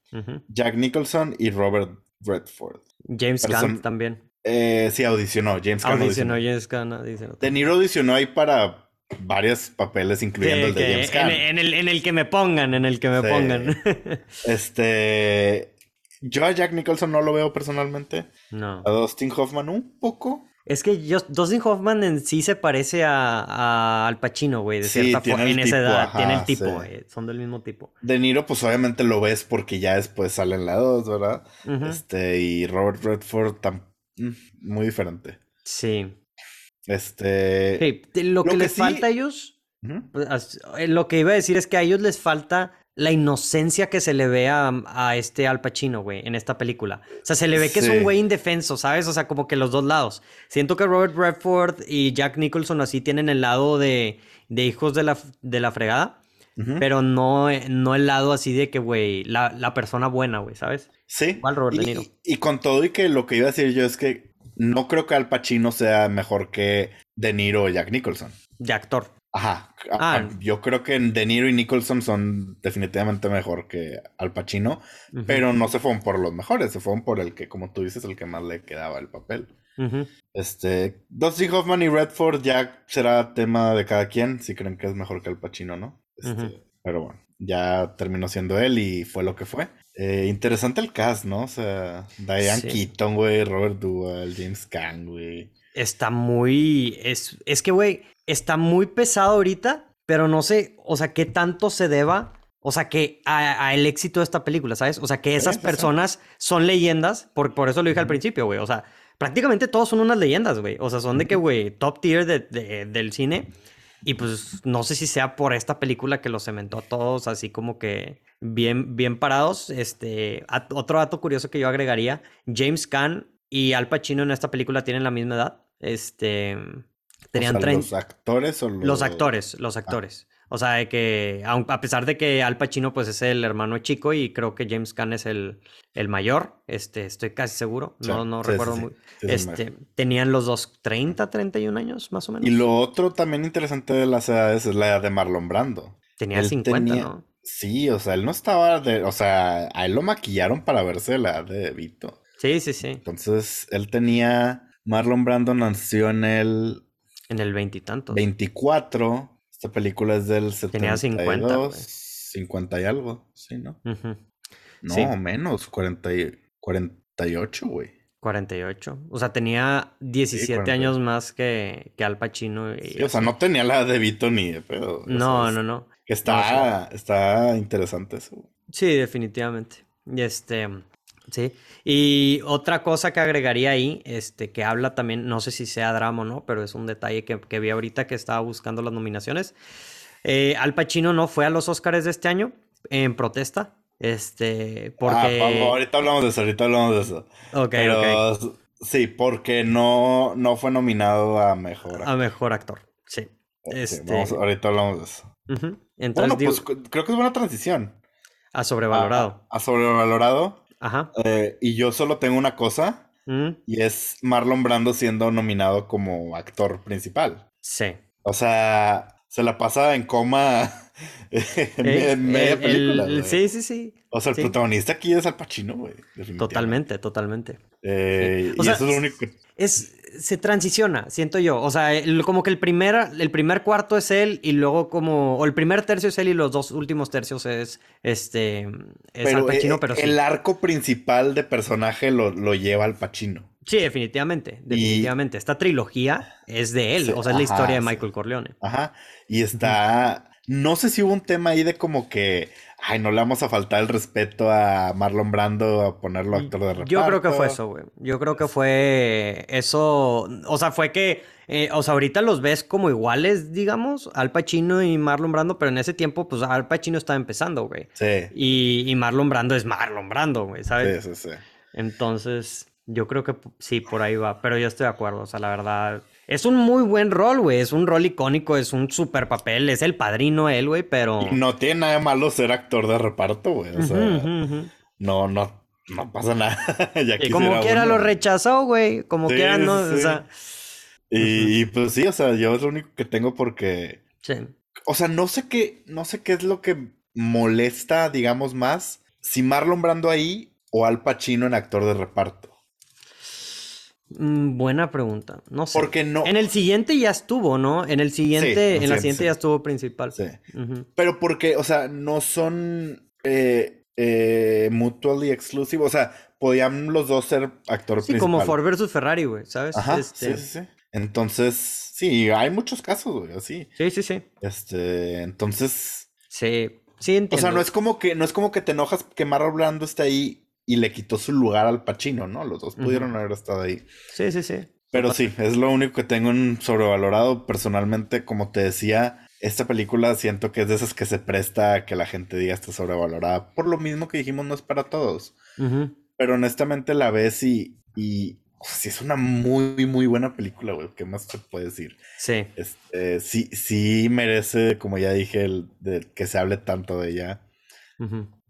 Jack Nicholson y Robert Redford. James Gunn también. Eh, sí, audicionó. James Gunn audicionó. James Gunn audicionó. De Niro audicionó ahí para varios papeles, incluyendo el de James Gunn. En, el, en el que me pongan, en el que me pongan. este. Yo a Jack Nicholson no lo veo personalmente. No. A Dustin Hoffman un poco. Es que yo, Dustin Hoffman en sí se parece a, Al Pacino, güey, de cierta forma. En esa edad. tiene el tipo, güey. Son del mismo tipo. De Niro, pues obviamente lo ves porque ya después salen la dos, ¿verdad? Este, y Robert Redford tampoco Mm, muy diferente. Sí. Este. lo, que, les falta a ellos. Pues, eh, lo que iba a decir es que a ellos les falta la inocencia que se le ve a, este Al Pacino, güey, en esta película. O sea, se le ve que es un güey indefenso, ¿sabes? O sea, como que los dos lados. Siento que Robert Redford y Jack Nicholson así tienen el lado de, de hijos de la, de la fregada. Pero no, no el lado así de que, güey, la, la persona buena, güey, ¿sabes? Sí. Robert y, De Niro. Y, con todo y que lo que iba a decir yo es que no creo que Al Pacino sea mejor que De Niro o Jack Nicholson. De actor. Ajá. Ah. Yo creo que De Niro y Nicholson son definitivamente mejor que Al Pacino, pero no se fueron por los mejores, se fueron por el que, como tú dices, el que más le quedaba el papel. Este, Dustin Hoffman y Redford ya será tema de cada quien, si creen que es mejor que Al Pacino, ¿no? Este, pero bueno, ya terminó siendo él y fue lo que fue. Eh, interesante el cast, ¿no? O sea, Diane Keaton, güey, Robert Duvall, James Caan, güey. Está muy. Es, es que, güey, está muy pesado ahorita, pero no sé, o sea, qué tanto se deba. O sea, que a, el éxito de esta película, ¿sabes? O sea, que esas personas son leyendas, por, por eso lo dije al principio, güey. O sea, prácticamente todos son unas leyendas, güey. O sea, son de que, güey, top tier de, del cine. Y pues no sé si sea por esta película que los cementó a todos así como que bien, bien parados. Este, otro dato curioso que yo agregaría, James Caan y Al Pacino en esta película tienen la misma edad. Este, tenían ¿Los actores o los... Los actores, los ah. O sea, de que a pesar de que Al Pacino pues es el hermano chico y creo que James Caan es el, el mayor, este, estoy casi seguro, Sí, no, no sí, recuerdo sí. muy. Este, tenían los dos 30, 31 años más o menos. Y lo otro también interesante de las edades es la edad de Marlon Brando. Tenía él 50, tenía- ¿no? Sí, o sea, él no estaba de, o sea, a él lo maquillaron para verse la edad de Vito. Sí, sí, sí. Entonces, él tenía, Marlon Brando nació en el En el veintitantos. 24. Esta película es del 72. Tenía 50, güey. 50 y algo, sí, ¿no? Ujú. No, Sí. menos, 40 y- 48, güey. 48. O sea, tenía 17 48. años más que, que Al Pacino. Y Sí, o sea, no tenía la de Vito ni de pedo. No, no, no. Está, está interesante eso. Sí, definitivamente. Y este, sí. Y otra cosa que agregaría ahí, este, que habla también, no sé si sea drama o no, pero es un detalle que, que vi ahorita que estaba buscando las nominaciones. Eh, Al Pacino no fue a los Oscars de este año en protesta. Este, Ah, porque. vamos, ahorita hablamos de eso, ahorita hablamos de eso. Ok, Pero ok. sí, porque no, no fue nominado a mejor. A mejor actor. Sí. Este. vamos, ahorita hablamos de eso. Entonces, Bueno, digo, pues creo que es buena transición. a sobrevalorado. A, a sobrevalorado. Ajá. Eh, y yo solo tengo una cosa, Mm, y es Marlon Brando siendo nominado como actor principal. sí. O sea, se la pasa en coma en Eh, media el- película. el- sí, sí, sí. O sea, el sí. protagonista aquí es Al Pacino, güey. Totalmente, totalmente. Eh, O y sea, eso es lo único que... Es, se transiciona, siento yo. O sea, el- como que el primer, el primer cuarto es él y luego como, o el primer tercio es él y los dos últimos tercios es, este, es Al Pacino, eh, pero sí. el arco principal de personaje lo, lo lleva Al Pacino. Sí, definitivamente, definitivamente. Esta trilogía es de él, Sí, o sea, es la historia de sí. Michael Corleone. Ajá. Y está. No sé si hubo un tema ahí de como que. Ay, no le vamos a faltar el respeto a Marlon Brando a ponerlo actor de reparto. Yo creo que fue eso, güey. Yo creo que fue eso. O sea, fue que. eh, o sea, ahorita los ves como iguales, digamos, Al Pacino y Marlon Brando, pero en ese tiempo, pues Al Pacino estaba empezando, güey. Sí. Y, y Marlon Brando es Marlon Brando, güey, ¿sabes? Sí, sí, sí. Entonces, yo creo que sí, por ahí va. Pero yo estoy de acuerdo. O sea, la verdad. Es un muy buen rol, güey. Es un rol icónico, es un super papel. Es el padrino él, güey, pero. No tiene nada de malo ser actor de reparto, güey. O sea, no, no, no pasa nada. ya Y como quiera uno. lo rechazó, güey. Como Sí, quiera, no. sí, O sea. Y, y, pues sí, o sea, yo es lo único que tengo porque. Sí. O sea, no sé qué, no sé qué es lo que molesta, digamos, más. Si Marlon Brando ahí o Al Pacino en actor de reparto. Mm, buena pregunta. No sé. Porque no. En el siguiente ya estuvo, ¿no? En el siguiente, en el la siguiente, sí. ya estuvo principal. Sí. Pero porque, o sea, no son eh, eh, mutually exclusive. O sea, podían los dos ser actor Sí, principal. como Ford versus Ferrari, güey, ¿sabes? Ajá, Este, sí, sí, sí. Entonces, sí, hay muchos casos, güey, así. sí, sí, sí. Este, entonces, Sí, sí o entiendo. sea, no es como que, no es como que te enojas que Marlon Brando esté ahí y le quitó su lugar al Pacino, ¿no? Los dos pudieron haber estado ahí. Sí, sí, sí. Pero sí, es lo único que tengo en sobrevalorado. Personalmente, como te decía, esta película siento que es de esas que se presta a que la gente diga está sobrevalorada. Por lo mismo que dijimos, no es para todos. Ujú. Pero honestamente la ves y, y o sea, sí es una muy, muy buena película, güey. ¿Qué más se puede decir? Sí. Este, sí, sí merece, como ya dije, el, de, que se hable tanto de ella.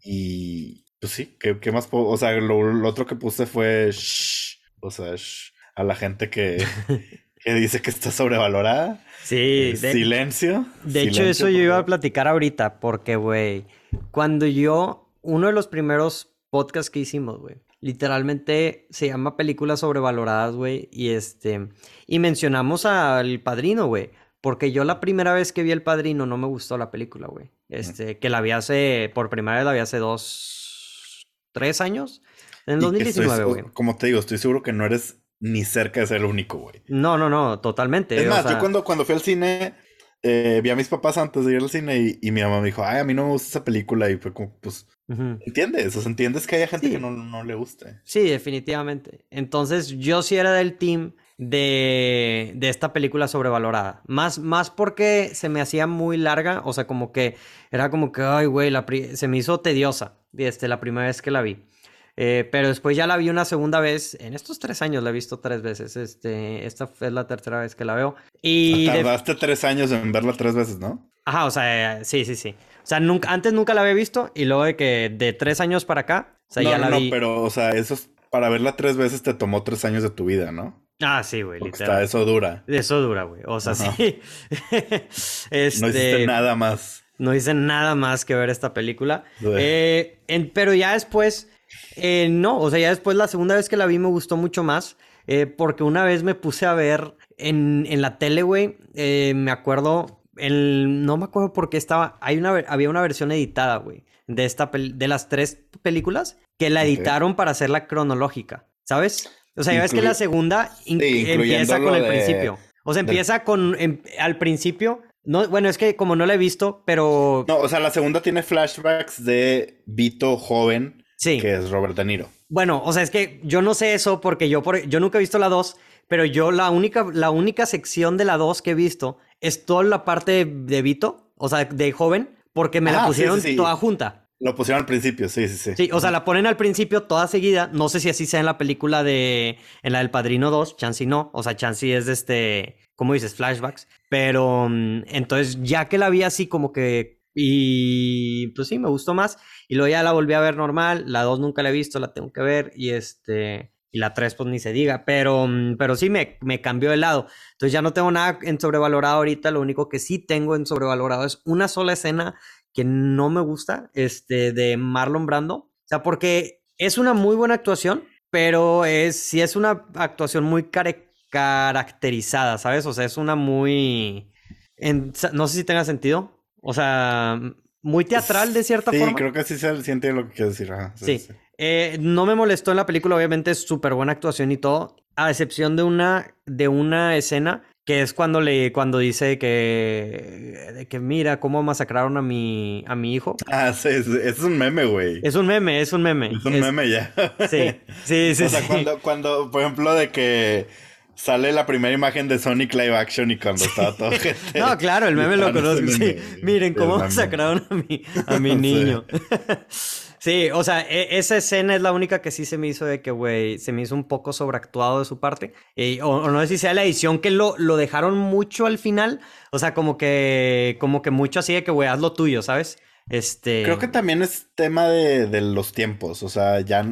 Y pues sí, ¿qué, qué más puedo? O sea, lo, lo otro que puse fue shh, o sea, shh, a la gente que, que dice que está sobrevalorada. Sí, Eh, de, silencio. de hecho eso yo iba a platicar ahorita porque, güey, cuando yo, uno de los primeros podcasts que hicimos, güey, literalmente se llama Películas sobrevaloradas, güey, y este, y mencionamos al Padrino, güey, porque yo la primera vez que vi El Padrino no me gustó la película, güey, este, que la vi hace, por primera vez la vi hace dos, tres años, en el Y que estoy 2019, su- güey. Como te digo, estoy seguro que no eres ni cerca de ser el único, güey. No, no, no, totalmente. Es o más, sea, yo cuando, cuando fui al cine, eh, vi a mis papás antes de ir al cine y, y mi mamá me dijo, ay, a mí no me gusta esa película. Y fue como, pues. ¿entiendes? O sea, entiendes que haya gente Sí. que no, no le guste. Sí, definitivamente. Entonces, yo sí era del team de, de esta película sobrevalorada. Más, más porque se me hacía muy larga. O sea, como que era como que, ay, güey, la pri- se me hizo tediosa este, la primera vez que la vi. Eh, pero después ya la vi una segunda vez. En estos tres años la he visto tres veces. Este, esta es la tercera vez que la veo. Y de- Tardaste tres años en verla tres veces, ¿no? Ajá, o sea, sí, sí, sí. O sea, nunca, antes nunca la había visto y luego de que de tres años para acá, o sea, no, ya no, la no, vi. pero, o sea, eso es, para verla tres veces te tomó tres años de tu vida, ¿no? Ah, sí, güey, Porque literal. está, eso dura. Eso dura, güey. O sea, Ajá. sí. este, No hiciste nada más. No hice nada más que ver esta película. Eh, en- pero ya después, eh, no, o sea, ya después la segunda vez que la vi me gustó mucho más. eh, porque una vez me puse a ver en, en la tele, güey. me acuerdo, el, no me acuerdo por qué estaba. Hay una, había una versión editada, güey, de, esta de las tres películas que la editaron para hacerla cronológica, ¿sabes? O sea, ya ves que la segunda in- Sí, incluyendo empieza con el de- principio. O sea, empieza con em- al principio. No, bueno, es que como no la he visto, pero No, o sea, la segunda tiene flashbacks de Vito joven, sí. que es Robert De Niro. Bueno, o sea, es que yo no sé eso porque yo, por, yo nunca he visto la 2, pero yo la única, la única sección de la 2 que he visto es toda la parte de, Vito, o sea, de joven, porque me la Ah, pusieron sí, sí. toda junta. Lo pusieron al principio, sí, sí, sí. Sí, o sea, la ponen al principio toda seguida. No sé si así sea en la película de. En la del Padrino 2. Chansey no. O sea, Chansey es de este. ¿Cómo dices? Flashbacks. Pero. mm, entonces, ya que la vi así como que. Y. Pues sí, me gustó más. Y luego ya la volví a ver normal. La 2 nunca la he visto, la tengo que ver. Y este. Y la 3, pues ni se diga. Pero, mm, pero sí me, me cambió de lado. Entonces ya no tengo nada en sobrevalorado ahorita. Lo único que sí tengo en sobrevalorado es una sola escena que no me gusta, este, de Marlon Brando. O sea, porque es una muy buena actuación, pero es, sí es una actuación muy care- caracterizada, ¿sabes? O sea, es una muy... en- no sé si tenga sentido. O sea, muy teatral de cierta sí, forma. creo que sí se siente lo que quieres decir. ajá, Sí. Eh, no me molestó en la película, obviamente es súper buena actuación y todo, a excepción de una, de una escena que es cuando le, cuando dice que, que mira cómo masacraron a mi, a mi hijo. Ah, sí, sí, es un meme, güey. Es un meme, es un meme. Es un Es- meme ya. Sí, sí, sí. o sea, sí. cuando, cuando, por ejemplo, de que sale la primera imagen de Sonic Live Action y cuando estaba todo gente. No, claro, el meme lo conozco. Sí. Miren cómo masacraron a mi, a mi Sí. niño. Sí, o sea, e- esa escena es la única que sí se me hizo de que, güey, se me hizo un poco sobreactuado de su parte. Eh, o, o no sé si sea la edición que lo, lo dejaron mucho al final. O sea, como que, como que mucho así de que, güey, haz lo tuyo, ¿sabes? Este. Creo que también es tema de, de los tiempos. O sea, ya.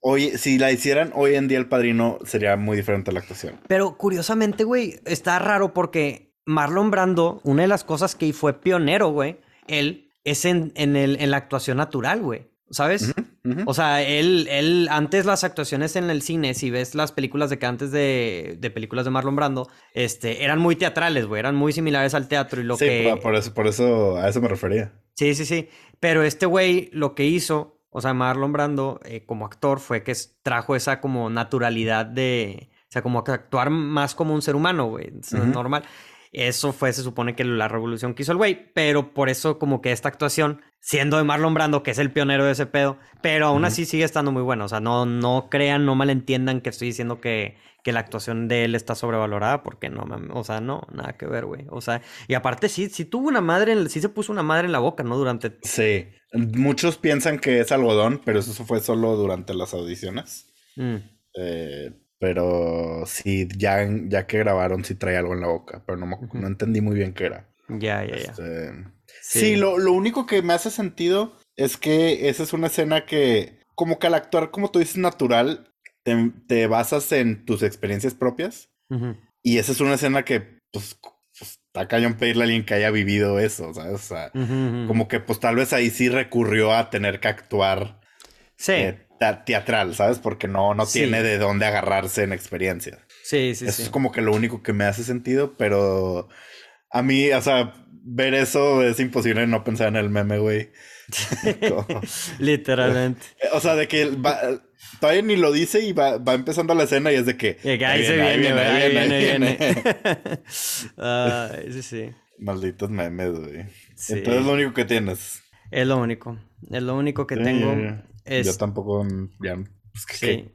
Hoy, si la hicieran hoy en día el padrino, sería muy diferente la actuación. Pero curiosamente, güey, está raro porque Marlon Brando, una de las cosas que fue pionero, güey, él es en, en, el, en la actuación natural, güey. ¿Sabes? O sea, él, él, antes las actuaciones en el cine, si ves las películas de que antes de, de películas de Marlon Brando, este, eran muy teatrales, güey, eran muy similares al teatro y lo sí, que... por, por eso, por eso, a eso me refería. Sí, sí, sí. Pero este güey lo que hizo, o sea, Marlon Brando eh, como actor fue que trajo esa como naturalidad de, o sea, como que actuar más como un ser humano, güey, normal. Eso fue, se supone que la revolución que hizo el güey, pero por eso como que esta actuación, siendo de Marlon Brando, que es el pionero de ese pedo, pero aún así sigue estando muy bueno. O sea, no, no crean, no malentiendan que estoy diciendo que, que la actuación de él está sobrevalorada, porque no, o sea, no, nada que ver, güey. O sea, y aparte sí, sí tuvo una madre, en- sí se puso una madre en la boca, ¿no? Durante... Sí. Muchos piensan que es algodón, pero eso fue solo durante las audiciones. Mm. Eh, pero sí, ya, ya que grabaron, sí traía algo en la boca, pero no, me- no entendí muy bien qué era. Ya, ya, ya. Este, Sí. Sí, lo, lo único que me hace sentido es que esa es una escena que, como que al actuar, como tú dices, natural, te, te basas en tus experiencias propias. Y esa es una escena que, pues, pues está cañón pedirle a alguien que haya vivido eso, ¿sabes? O sea, como que, pues, tal vez ahí sí recurrió a tener que actuar Sí, eh, teatral, ¿sabes? Porque no, no Sí. tiene de dónde agarrarse en experiencia. sí, sí, Eso sí. es como que lo único que me hace sentido, pero a mí, o sea, ver eso es imposible no pensar en el meme, güey. Literalmente. o sea, de que va- todavía ni lo dice y va, va empezando la escena y es de que... Ahí se viene, güey, ahí viene, ahí viene. viene. Ay, sí, sí. Malditos memes, güey. Sí. Entonces es lo único que tienes. Es lo único. Es lo único que Sí, tengo. Yo tampoco, ya, pues, que- Sí.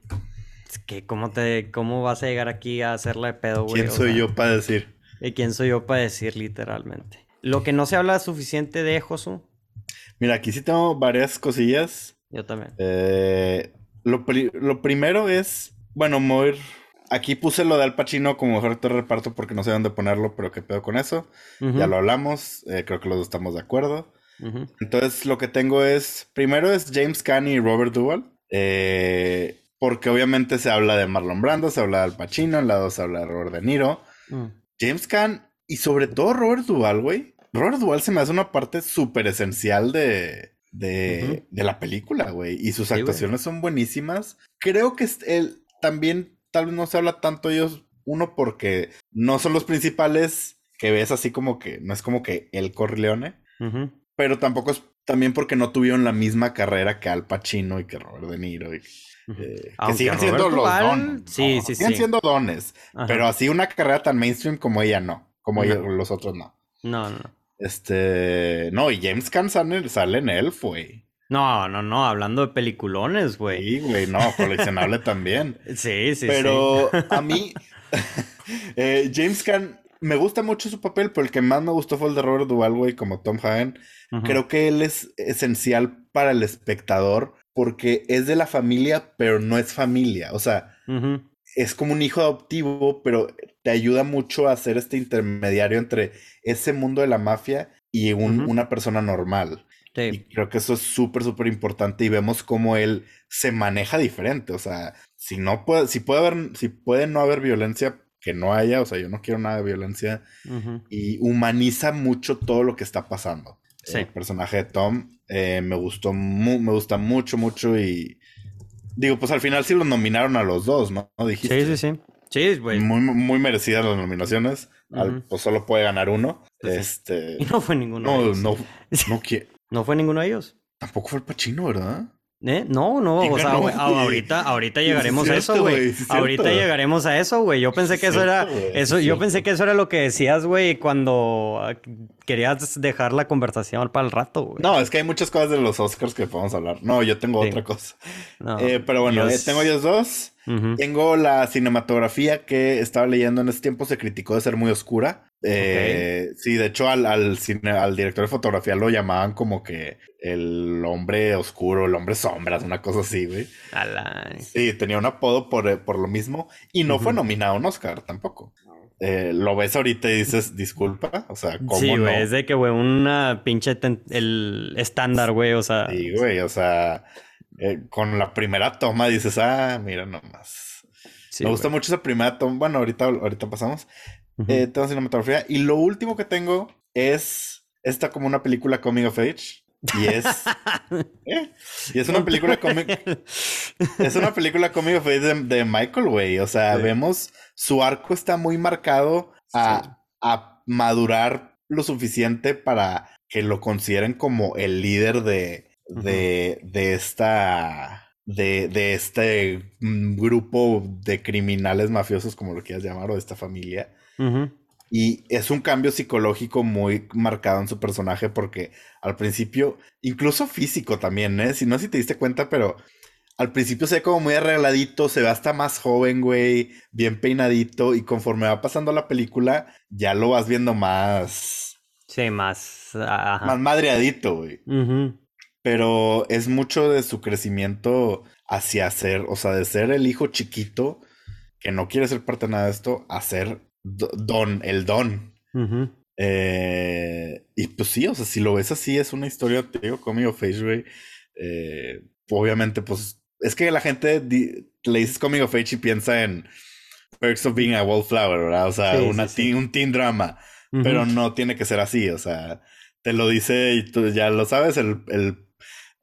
Es que, ¿cómo, te, ¿cómo vas a llegar aquí a hacerla de pedo, güey? ¿Quién O soy sea, yo para decir? ¿Y quién soy yo para decir literalmente? Lo que no se habla suficiente de Josu, Mira, aquí sí tengo varias cosillas. yo también. Eh, lo, lo primero es, bueno, ir aquí puse lo de Al Pacino como mejor de reparto porque no sé dónde ponerlo, pero qué pedo con eso. Ya lo hablamos, eh, creo que los dos estamos de acuerdo. Entonces lo que tengo es, primero es James Caan y Robert Duvall. Eh, porque obviamente se habla de Marlon Brando, se habla de Al Pacino, en lado se habla de Robert De Niro. Mm. James Caan y sobre todo Robert Duvall, güey. Robert Duvall se me hace una parte súper esencial de, de, la película, güey. Y sus actuaciones son buenísimas. Creo que él también, tal vez no se habla tanto de ellos, uno porque no son los principales, que ves así como que, no es como que el Corleone, pero tampoco es también porque no tuvieron la misma carrera que Al Pacino y que Robert De Niro. Y, eh, que siguen siendo los dones. Sí, sí, siguen siendo dones. Pero así una carrera tan mainstream como ella no. Como los otros no. No, no. Este. No, y James Caan sale, sale en Elf, güey. No, no, no, hablando de peliculones, güey. Sí, güey, no, coleccionable también. Sí, sí, Pero a mí, eh, James Caan, me gusta mucho su papel, pero el que más me gustó fue el de Robert Duvall, güey, como Tom Hagen. Creo que él es esencial para el espectador porque es de la familia, pero no es familia. O sea, es como un hijo adoptivo, pero te ayuda mucho a ser este intermediario entre ese mundo de la mafia y una persona normal. Y creo que eso es súper, súper importante y vemos cómo él se maneja diferente. O sea, si no puede, si puede haber, si puede no haber violencia, que no haya, o sea, yo no quiero nada de violencia y humaniza mucho todo lo que está pasando. El personaje de Tom eh, me gustó, me gusta mucho, mucho y digo, pues al final sí lo nominaron a los dos, ¿no? ¿Dijiste? Sí, sí, sí. Sí, güey. Muy, muy merecidas las nominaciones. pues solo puede ganar uno. Pues este. Y no fue ninguno no, de ellos. No, no, no, no fue ninguno de ellos. Tampoco fue el Pachino, ¿verdad? ¿Eh? No, no, o sea, ahorita, ahorita llegaremos a eso, güey. ahorita llegaremos a eso, güey. Yo pensé que eso era, eso, yo pensé que eso era lo que decías, güey, cuando ah, querías dejar la conversación para el rato, güey. No, es que hay muchas cosas de los Oscars que podemos hablar. No, yo tengo otra cosa. Eh, pero bueno, eh, tengo ellos dos. Tengo la cinematografía que estaba leyendo en ese tiempo, se criticó de ser muy oscura. Eh, Sí, de hecho al, al, al director de fotografía lo llamaban como que el hombre oscuro, el hombre sombras, una cosa así, güey. Sí, tenía un apodo por, eh, por lo mismo y no fue nominado a un Oscar tampoco. Eh, lo ves ahorita y dices, disculpa, o sea, ¿cómo Sí, güey, es de que, güey, una pinche el estándar, güey, o sea. Sí, güey, o sea, eh, con la primera toma dices, ah, mira nomás. Me gusta mucho esa primera toma. Bueno, ahorita, ahorita pasamos. Tengo cinematografía. Y lo último que tengo es esta como una película coming of age. Y es. ¿eh? Y es una película cómica. es una película cómica de, Michael, güey. O sea, vemos su arco está muy marcado a, a, madurar lo suficiente para que lo consideren como el líder de, de, de esta. De, de, este mm, grupo de criminales mafiosos, como lo quieras llamar, o de esta familia. Y es un cambio psicológico muy marcado en su personaje porque al principio, incluso físico también, ¿eh? Si no si te diste cuenta, pero al principio se ve como muy arregladito, se ve hasta más joven, güey, bien peinadito y conforme va pasando la película, ya lo vas viendo más... Sí, más... Más madreadito, güey. Pero es mucho de su crecimiento hacia ser, o sea, de ser el hijo chiquito que no quiere ser parte de nada de esto, a ser Don, el Don. Eh, y pues sí, o sea, si lo ves así, es una historia, te digo, coming of age, güey. Eh, obviamente, pues es que la gente le dices coming of age y piensa en Perks of Being a Wallflower, ¿verdad? O sea, una un teen drama. Pero no tiene que ser así, o sea, te lo dice y tú ya lo sabes, el. El,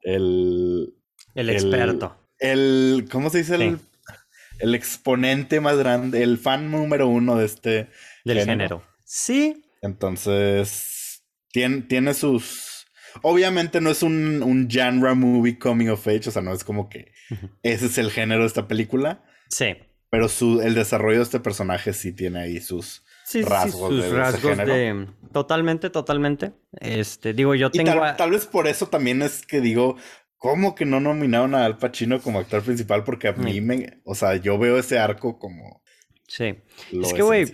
el, el experto. El, ¿Cómo se dice? El el exponente más grande, el fan número uno de este del género. Sí. Entonces, tiene, tiene sus. Obviamente no es un, un genre movie coming of age, o sea, no es como que ese es el género de esta película. Sí. Pero su, el desarrollo de este personaje sí tiene ahí sus rasgos, sus de, rasgos de Totalmente, totalmente. Este, digo, yo tengo. tal, vez por eso también es que digo, ¿Cómo que no nominaron a Al Pacino como actor principal? Porque a mí me, o sea, yo veo ese arco como Sí. Lo es que, güey,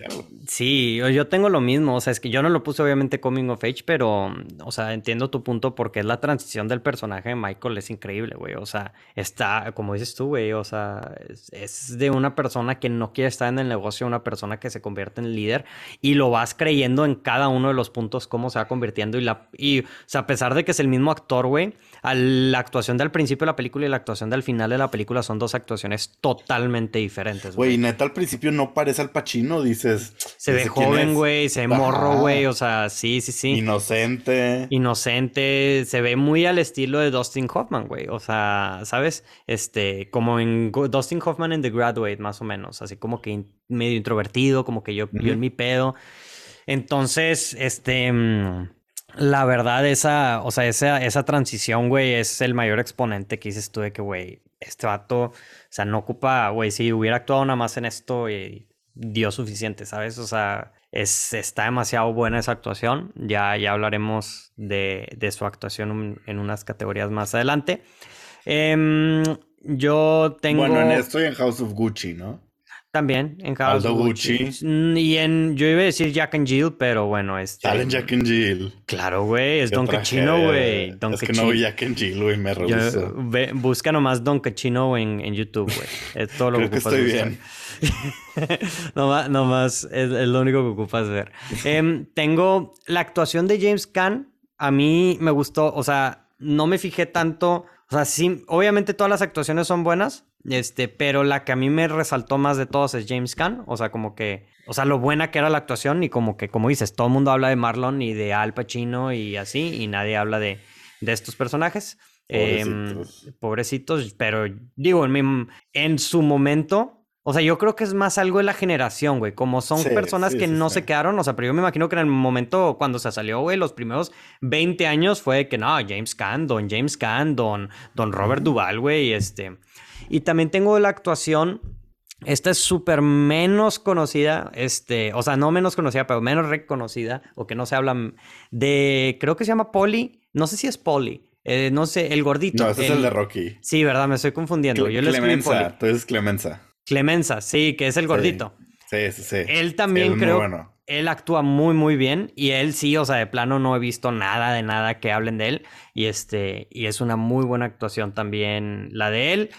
sí, yo- tengo lo mismo. O sea, es que yo no lo puse obviamente Coming of Age, pero, o sea, entiendo tu punto porque es la transición del personaje de Michael es increíble, güey. O sea, está, como dices tú, güey, o sea, es, es de una persona que no quiere estar en el negocio, una persona que se convierte en líder y lo vas creyendo en cada uno de los puntos cómo se va convirtiendo y la, y, o sea, a pesar de que es el mismo actor, güey, la actuación del principio de la película y la actuación del final de la película son dos actuaciones totalmente diferentes, Güey, neta, al principio no parece al Pacino, dices. Se ve "¿Ese quién joven, es?". güey, se ve morro, güey, o sea, sí, sí, sí. Inocente. Inocente, se ve muy al estilo de Dustin Hoffman, güey. O sea, ¿sabes? Este, como en Dustin Hoffman en The Graduate, más o menos. Así como que in- medio introvertido, como que yo, yo Ujú. en mi pedo. Entonces, este, mm, la verdad, esa, o sea, esa, esa transición, güey, es el mayor exponente que dices tú de que, güey, este vato, o sea, no ocupa, güey, si hubiera actuado nada más en esto, y dio suficiente, ¿sabes? O sea, es, está demasiado buena esa actuación. Ya, ya hablaremos de, de su actuación en unas categorías más adelante. Em, yo tengo Bueno, en esto y en House of Gucci, ¿no? también en House Aldo of Gucci. Gucci. Mm, Y en, yo iba a decir Jack and Jill, pero bueno, este. Salen Jack and Jill. Claro, güey, es Don Cachino, güey. Don Es que no vi Jack and Jill, güey, me Yo- rehuso. ve- busca nomás Don Cachino en, en YouTube, güey. Es todo lo Creo que que estoy buscar. bien. nomás, nomás es, es lo único que ocupas ver. Em, tengo la actuación de James Caan. A mí me gustó, o sea, no me fijé tanto. O sea, sí, obviamente todas las actuaciones son buenas, este, pero la que a mí me resaltó más de todas es James Caan. O sea, como que, o sea, lo buena que era la actuación y como que, como dices, todo el mundo habla de Marlon y de Al Pacino y así, y nadie habla de, de estos personajes. Em, Pobrecitos. pobrecitos, pero digo, en, mi- en su momento, o sea, yo creo que es más algo de la generación, güey, como son Sí, personas sí, que sí, no se quedaron, o sea, pero yo me imagino que en el momento cuando se salió, güey, los primeros 20 años fue que no, James Caan, Don James Caan, Don, Don Robert Duvall, güey, este. Y también tengo la actuación. Esta es súper menos conocida, este, o sea, no menos conocida, pero menos reconocida, o que no se habla de, creo que se llama Polly, no sé si es Polly, eh, no sé, el gordito. No, ese es el de Rocky. Sí, verdad, me estoy confundiendo. Yo Clemenza, tú eres Clemenza. Clemenza, sí, que es el gordito. Sí, sí, sí. Él también es creo, bueno. él actúa muy, muy bien y él sí, o sea, de plano no he visto nada de nada que hablen de él y este, y es una muy buena actuación también la de él.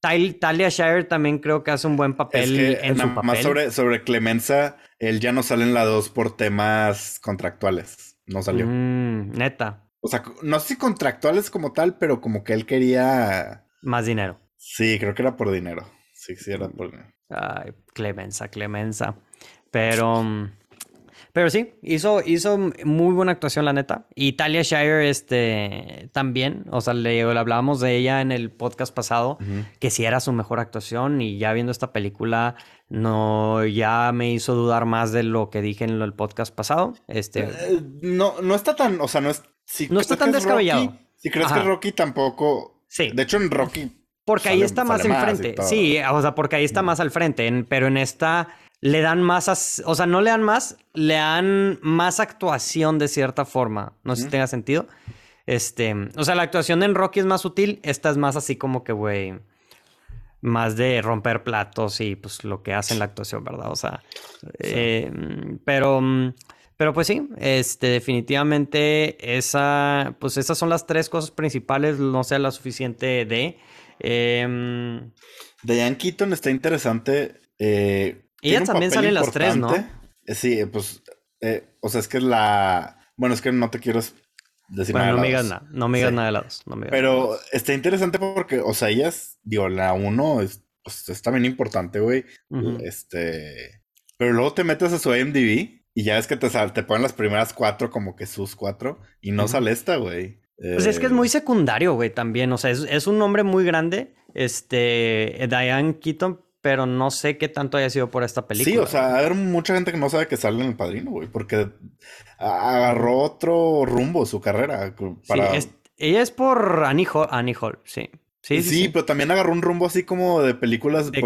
Tal- Talia Shire también creo que hace un buen Es papel que en su papel. más sobre, sobre Clemenza, él ya no sale en la 2 por temas contractuales. No salió. Mm, neta, O sea, no sé si contractuales como tal, pero como que él quería. más dinero. Sí, creo que era por dinero. Sí, sí, era por. Ay, Clemenza, Clemenza. Pero, mm, pero sí, hizo, hizo muy buena actuación, la neta. Y Talia Shire, este, también. O sea, le, le hablábamos de ella en el podcast pasado, que sí era su mejor actuación. Y ya viendo esta película, no, ya me hizo dudar más de lo que dije en el podcast pasado. Este, Eh, no, no está tan. O sea, no es. Si No está tan descabellado. Rocky, si crees Ajá. que Rocky tampoco. Sí. De hecho, en Rocky. Porque ahí está más más enfrente. todo. Sí, o sea, porque ahí está más al frente. en- pero en esta le dan más, as- o sea, no le dan más, le dan más actuación de cierta forma. No sé si tenga sentido. Este, o sea, la actuación en Rocky es más sutil, esta es más así como que, güey, más de romper platos y pues lo que hace en la actuación, ¿verdad? O sea, eh, pero, pero pues sí, este, definitivamente esa, pues esas son las tres cosas principales, no sea la suficiente de... em, Diane Keaton está interesante. eh, Ella también sale en las tres, ¿no? Eh, Sí, eh, pues. eh, o sea, es que es la. Bueno, es que no te quiero decir bueno, nada. no me digas nada, no me digas Sí. nada de lados. No me Pero está interesante porque, o sea, ellas, digo, la uno es, pues, es también importante, güey. Este. Pero luego te metes a su IMDb y ya es que te, sal- te ponen las primeras cuatro como que sus cuatro y no Ujú. sale esta, güey. Pues es que es Eh, muy secundario, güey, también. O sea, es, es un nombre muy grande, este, Diane Keaton, pero no sé qué tanto haya sido por esta película. Sí, o sea, hay mucha gente que no sabe que sale en El Padrino, güey, porque agarró otro rumbo su carrera. Sí, es- ella es por Annie Hall, Annie Hall, sí. Sí, Sí, sí, sí. pero también agarró un rumbo así como de películas De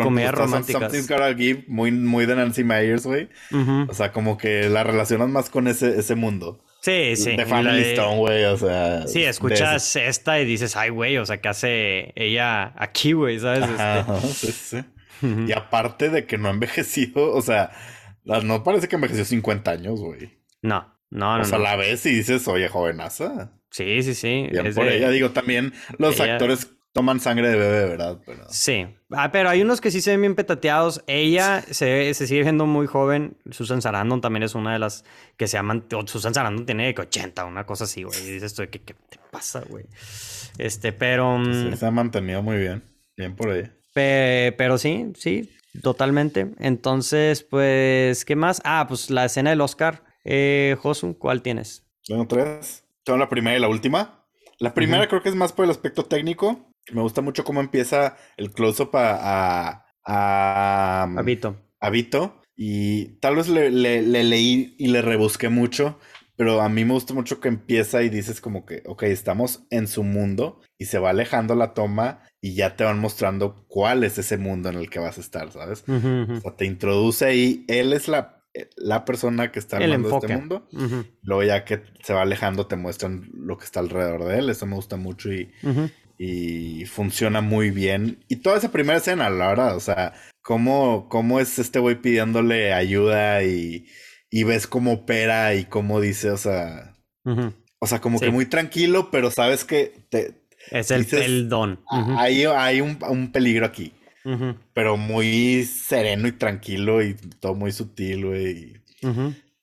Gotta Give, muy, muy de Nancy Myers, güey. Ujú. O sea, como que la relacionas más con ese, ese mundo. Sí, sí. de Family la de- Stone, güey, o sea. Sí, escuchas esta y dices, ay, güey, o sea, ¿qué hace ella aquí, güey? ¿Sabes? Este, sí, sí. Y aparte de que no ha envejecido, o sea, no parece que envejeció 50 años, güey. No, no, no. O sea, no. la ves y dices, oye, jovenaza. Sí, sí, sí. Bien es por de- ella. Digo, también los ella- actores toman sangre de bebé, ¿verdad? Pero... Sí, ah, pero hay unos que sí se ven bien petateados. Ella se, se sigue viendo muy joven. Susan Sarandon también es una de las que se llaman. Susan Sarandon tiene de que 80, una cosa así, güey. Y dices tú, ¿qué, qué te pasa, güey? Este, pero. mm, Sí, se ha mantenido muy bien. Bien por ella. Pe- pero sí, sí, totalmente. Entonces, pues, ¿qué más? Ah, pues la escena del Oscar. Eh, Josu, ¿cuál tienes? Tengo tres. Tengo la primera y la última. La primera creo que es más por el aspecto técnico. Me gusta mucho cómo empieza el close-up a, a, a, Vito. Y tal vez le, le- le leí y le rebusqué mucho. Pero a mí me gusta mucho que empieza y dices como que, ok, estamos en su mundo y se va alejando la toma y ya te van mostrando cuál es ese mundo en el que vas a estar, ¿sabes? O sea, te introduce ahí, él es la, la persona que está armando este mundo. Luego ya que se va alejando te muestran lo que está alrededor de él. Eso me gusta mucho y. y funciona muy bien. Y toda esa primera escena, la verdad, o sea, cómo, cómo es este güey pidiéndole ayuda y, y ves cómo opera y cómo dice, o sea, o sea, como Sí. que muy tranquilo, pero sabes que te, Es el, Dices, el don. Ujú, hay, hay un, un peligro aquí. Pero muy sereno y tranquilo y todo muy sutil, güey.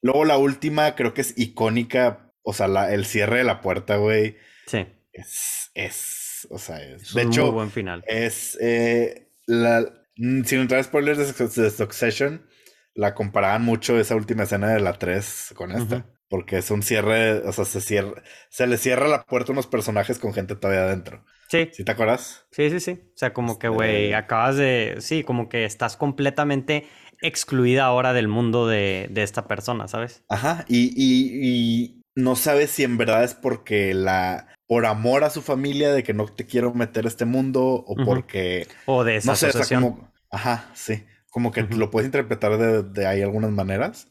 Luego la última creo que es icónica. O sea, la- el cierre de la puerta, güey. Sí. Es, es, o sea, es. Es de un hecho, muy buen final. es eh, la, sin entrar spoilers de, Suc- de Succession, la comparaban mucho esa última escena de la 3 con esta. Porque es un cierre, o sea, se cierra, se le cierra la puerta a unos personajes con gente todavía adentro. Sí, ¿Sí te acuerdas? sí, sí, sí. O sea, como que, Este- güey, acabas de. Sí, como que estás completamente excluida ahora del mundo de, de esta persona, ¿sabes? Ajá, y, y, y no sabes si en verdad es porque la, por amor a su familia de que no te quiero meter a este mundo o porque, O de esa no sé, o sea, como, ajá, sí, como que lo puedes interpretar de, de ahí algunas maneras.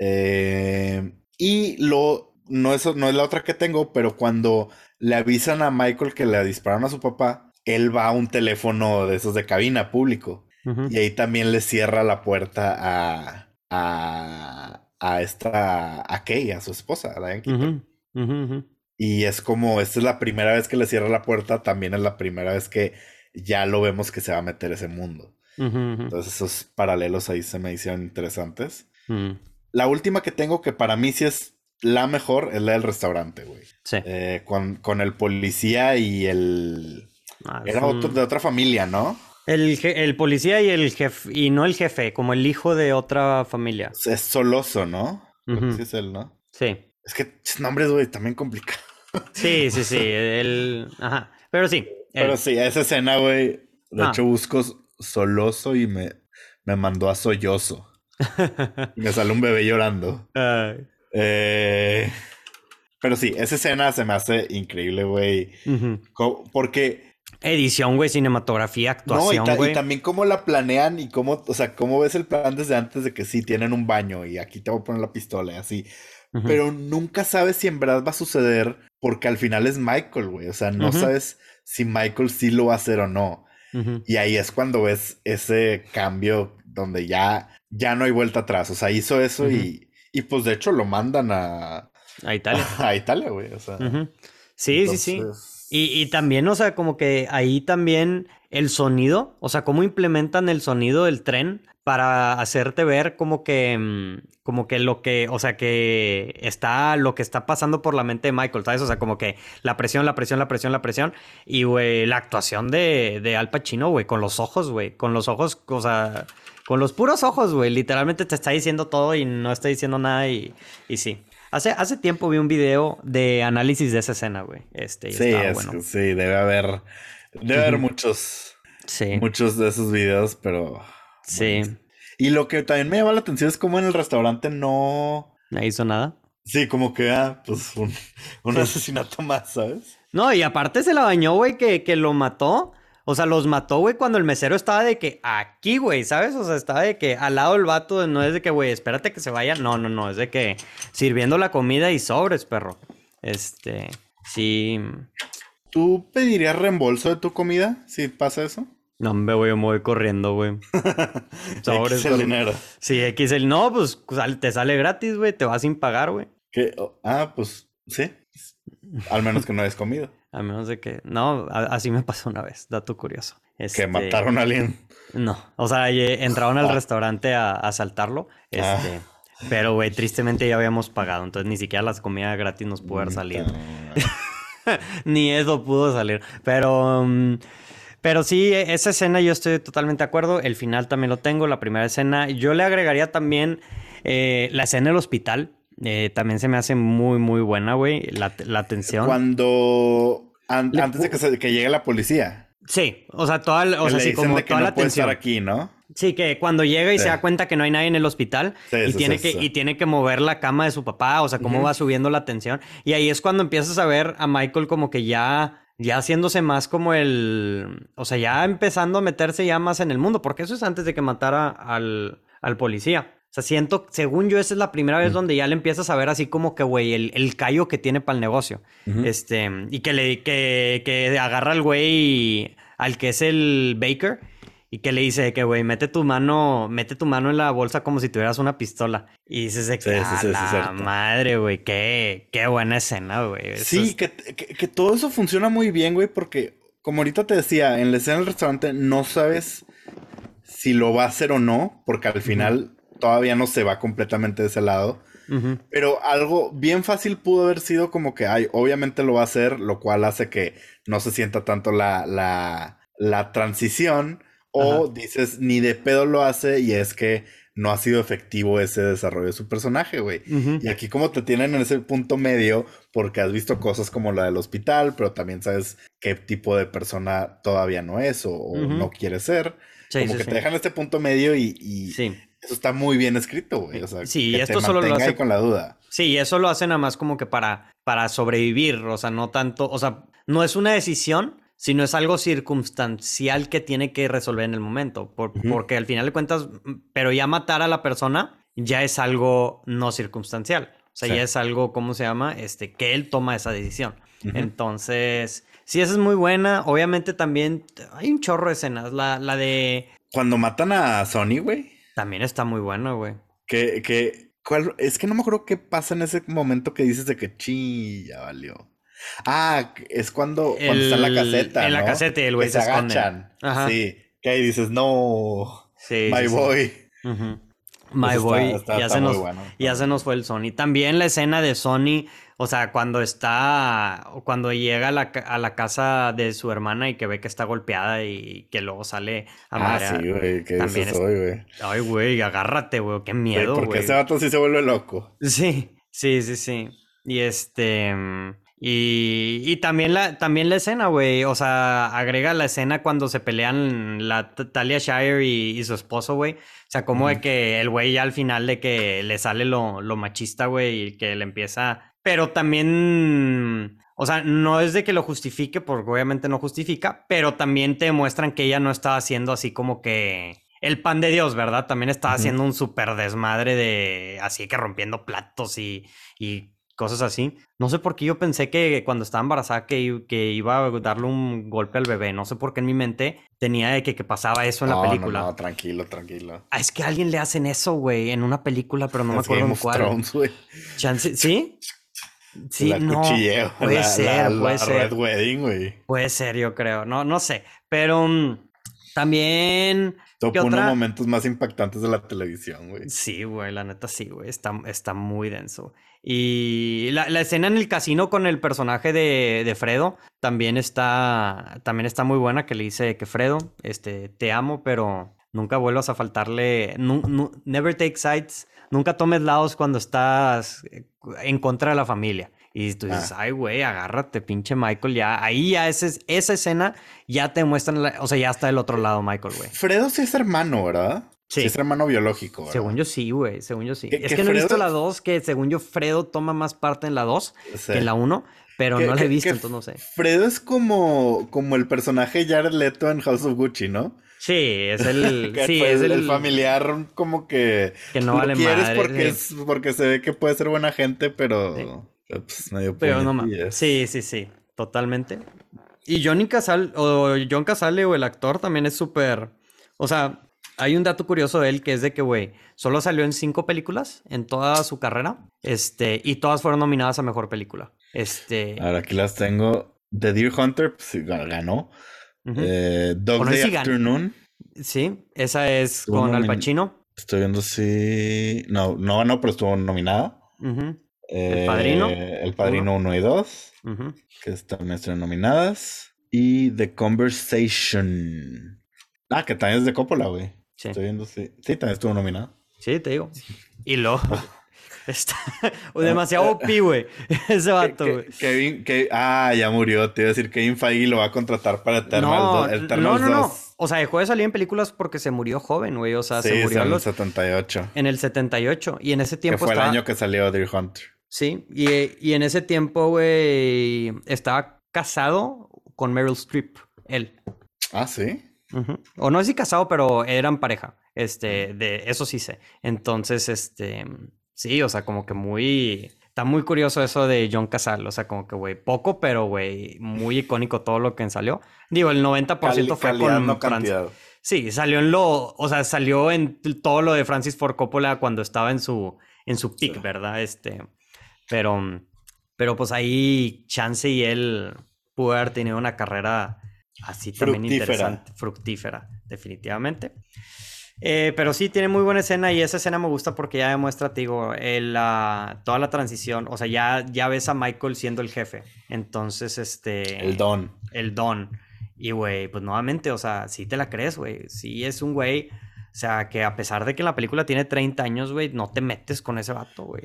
Eh, y lo, no es, no es la otra que tengo, pero cuando le avisan a Michael que le dispararon a su papá, él va a un teléfono de esos de cabina público. Y ahí también le cierra la puerta a, a, a esta, a Kay, a su esposa, a Diane Y es como, esta es la primera vez que le cierra la puerta, también es la primera vez que ya lo vemos que se va a meter ese mundo. Entonces esos paralelos ahí se me hicieron interesantes. Ujú. La última que tengo, que para mí sí es la mejor, es la del restaurante, güey. Sí. Eh, con, con el policía y el... Ah, Era un- otro, de otra familia, ¿no? El, el policía y el jefe, y no el jefe, como el hijo de otra familia. Es Soloso, ¿no? Creo que Ujú. sí es él, ¿no? Sí. Es que nombres, güey, también complicados. Sí, sí, sí. El... Ajá. Pero sí. él. Pero sí, esa escena, güey. De Ah. hecho, busco Soloso y me, me mandó a Sollozo. Y me sale un bebé llorando. Eh, pero sí, esa escena se me hace increíble, güey. Porque, Edición, güey, cinematografía, no, y, actuación, ta- y güey. también cómo la planean y cómo, o sea, cómo ves el plan desde antes de que sí, tienen un baño y aquí te voy a poner la pistola y así. Pero nunca sabes si en verdad va a suceder porque al final es Michael, güey. O sea, no sabes si Michael sí lo va a hacer o no. Y ahí es cuando ves ese cambio donde ya, ya no hay vuelta atrás. O sea, hizo eso y, y pues de hecho lo mandan a, A Italia. a Italia, güey. O sea. Sí, sí, sí. Y, y también, o sea, como que ahí también el sonido, o sea, cómo implementan el sonido del tren para hacerte ver como que, mm, como que lo que, o sea, que está, lo que está pasando por la mente de Michael, ¿sabes? O sea, como que la presión, la presión, la presión, la presión. Y, güey, la actuación de, de Al Pacino, güey, con los ojos, güey, con los ojos, o sea, con los puros ojos, güey, literalmente te está diciendo todo y no está diciendo nada y, y sí. Hace, hace tiempo vi un video de análisis de esa escena, güey. Este, y Sí, estaba es- bueno. sí, debe haber, debe haber muchos, Sí, muchos de esos videos, pero... sí. bueno. Y lo que también me llama la atención es cómo en el restaurante no... No hizo nada. Sí, como que, ah, pues un, un asesinato más, ¿sabes? No, y aparte se la bañó, güey, que, que lo mató. O sea, los mató, güey, cuando el mesero estaba de que aquí, güey, ¿sabes? O sea, estaba de que al lado del vato, no es de que, güey, espérate que se vaya. No, no, no, es de que sirviendo la comida y sobres, perro. Este, sí. ¿Tú pedirías reembolso de tu comida si pasa eso? No, me voy, me voy corriendo, güey. Sobres. el dinero. Sí, XL. No, pues te sale gratis, güey. Te vas sin pagar, güey. Ah, pues sí. Al menos que no hayas comido. A menos de que. No, así me pasó una vez. Dato curioso. Que este, mataron a alguien. No. O sea, entraron al ah. restaurante a asaltarlo. Ah. Este. Pero, güey, tristemente ya habíamos pagado. Entonces ni siquiera las comidas gratis nos pudo haber salido. Ni eso pudo salir. Pero. Mm, pero sí, esa escena yo estoy totalmente de acuerdo. El final también lo tengo, la primera escena. Yo le agregaría también eh, la escena del hospital. Eh, también se me hace muy, muy buena, güey. La, la atención. Cuando. antes de que, que, llegue la policía. Sí, o sea, toda, o sea, sí, como toda la atención. aquí, ¿no? Sí, que cuando llega y se da cuenta que no hay nadie en el hospital y, tiene que, y tiene que mover la cama de su papá, o sea, cómo va subiendo la tensión. Y ahí es cuando empiezas a ver a Michael como que ya, ya haciéndose más como el, o sea, ya empezando a meterse ya más en el mundo, porque eso es antes de que matara al, al policía. O sea, siento, según yo, esa es la primera vez donde ya le empiezas a ver así como que, güey, el, el callo que tiene para el negocio. Este, y que le, que, que agarra al güey al que es el Baker y que le dice que, güey, mete tu mano, mete tu mano en la bolsa como si tuvieras una pistola. Y dices de que, la madre, güey, qué, qué buena escena, güey. Sí, que, que, todo eso funciona muy bien, güey, porque, como ahorita te decía, en la escena del restaurante no sabes si lo va a hacer o no, porque al final todavía no se va completamente de ese lado. Pero algo bien fácil pudo haber sido como que, ay, obviamente lo va a hacer, lo cual hace que no se sienta tanto la, la, la transición o dices, ni de pedo lo hace y es que no ha sido efectivo ese desarrollo de su personaje, güey. Y aquí como te tienen en ese punto medio, porque has visto cosos como la del hospital, pero también sabes qué tipo de persona todavía no es o, no quiere ser. como que te dejan este punto medio y, eso está muy bien escrito, güey. O sea, sí, esto solo lo hace con la duda. Sí, eso lo hace nada más como que para, para sobrevivir, o sea, no tanto, o sea, no es una decisión, sino es algo circunstancial que tiene que resolver en el momento. Porque al final de cuentas, pero ya matar a la persona ya es algo no circunstancial. O sea, ya es algo, ¿cómo se llama? Este, que él toma esa decisión. Entonces, sí, esa es muy buena. Obviamente también hay un chorro de escenas. La, la de. Cuando matan a Sony, güey. También está muy buena, güey. Que, que, Es que no me acuerdo qué pasa en ese momento que dices de que chi, ya valió. Ah, es cuando, cuando está en la caseta. En la caseta el güey se, agachan. Sí. Que ahí dices, no. Sí. My boy. My boy. ya, se nos, ya se nos fue el Sony. También la escena de Sony. O sea, cuando está. Cuando llega a la, a la, casa de su hermana y que ve que está golpeada y que luego sale a Ah, sí, güey. ¿Qué dices hoy, güey? Ay, güey, agárrate, güey. Qué miedo, güey. Porque ese vato sí se vuelve loco. Sí, sí, sí, sí. Y este. Y, y, también, la, también la escena, güey. O sea, agrega la escena cuando se pelean la Talia Shire y, su esposo, güey. O sea, como de que el güey ya al final de que le sale lo, lo machista, güey, y que le empieza. Pero también. O sea, no es de que lo justifique, porque obviamente no justifica, pero también te muestran que ella no estaba haciendo así como que el pan de Dios, ¿verdad? También estaba haciendo un súper desmadre de así que rompiendo platos y, y cosas así. No sé por qué yo pensé que cuando estaba embarazada que, que iba a darle un golpe al bebé. No sé por qué en mi mente tenía que, que pasaba eso en la película. No, no, tranquilo, tranquilo. Ah, es que a alguien le hacen eso, güey, en una película, pero no me acuerdo en cuál. ¿Sí? Sí, no. Puede ser, puede ser. Red Wedding, güey. Puede ser, yo creo. No, no sé. Pero mm, también. Top uno los momentos más impactantes de la televisión, güey. Sí, güey, la neta sí, güey. Está, está muy denso. Y la, escena en el casino con el personaje de, Fredo también está, también está muy buena, que le dice que Fredo, este, te amo, pero nunca vuelvas a faltarle, never take sides, nunca tomes lados cuando estás en contra de la familia. Y tú dices, ah. ay, güey, agárrate, pinche Michael, ya. Ahí ya esa escena ya te muestran, o sea, ya está del otro lado Michael, güey. Fredo sí es hermano, ¿verdad? Sí. es hermano biológico. Según yo sí, güey. Según yo sí. es que, no he visto la 2, que según yo Fredo toma más parte en la 2 que en la 1, pero no la he visto, entonces no sé. Fredo es como, como el personaje Jared Leto en House of Gucci, ¿no? Sí, es el, sí, es el, familiar como que, que no vale quieres porque, es, porque se ve que puede ser buena gente, pero, pues, medio pero no Sí, sí, sí, totalmente. Y Johnny Casal, o John Casale, o el actor, también es súper. O sea, hay un dato curioso de él que es de que, güey, solo salió en cinco películas en toda su carrera. Este, y todas fueron nominadas a mejor película. Este. Ahora aquí las tengo. The Deer Hunter pues, ganó. Eh, Dog Bueno, Day sí ganó. Afternoon. Sí, esa es Estuvo con Al Pacino. Estoy viendo si. No, no ganó, pero estuvo nominada. Ujú, Eh, Padrino. El Padrino 1 y 2. ujú. Que también están nominadas. Y The Conversation. Ah, que también es de Coppola, güey. Sí. Estoy viendo si. Sí, también estuvo nominada. Sí, te digo. Y lo. Está demasiado OP, güey. Ese vato, güey. Kevin, Ke- ah, ya murió. Te iba a decir Kevin Feige lo va a contratar para Eternals, No, do- no, Eternals no, no. 2. O sea, dejó de salir en películas porque se murió joven, güey. O sea, sí, se murió en el los- 78. en el 78. Y en ese Que tiempo fue el año que salió Deer Hunter. Sí, y, y en ese tiempo, güey, estaba casado con Meryl Streep, él. Ah, sí. O no sé si casado, pero eran pareja. Este, de eso sí sé. Entonces, este, sí, o sea, como que muy. Está muy curioso eso de John Casal. O sea, como que, güey, poco, pero, güey, muy icónico todo lo que salió. Digo, el 90% Cali- fue con no Francis-. Sí, salió en lo, o sea, salió en todo lo de Francis Ford Coppola cuando estaba en su, en su peak, Sí. ¿verdad? Este, pero, pero pues ahí Chance y él pudo haber tenido una carrera así también Fructífera. interesante, fructífera, definitivamente. Eh, pero sí, tiene muy buena escena y esa escena me gusta porque ya demuestra, te digo, el, la- toda la transición, o sea, ya, ya ves a Michael siendo el jefe, entonces, este... El Don. El Don. Y, güey, pues nuevamente, o sea, sí te la crees, güey. Sí es un güey, o sea, que a pesar de que la película tiene 30 años, güey, no te metes con ese vato, güey.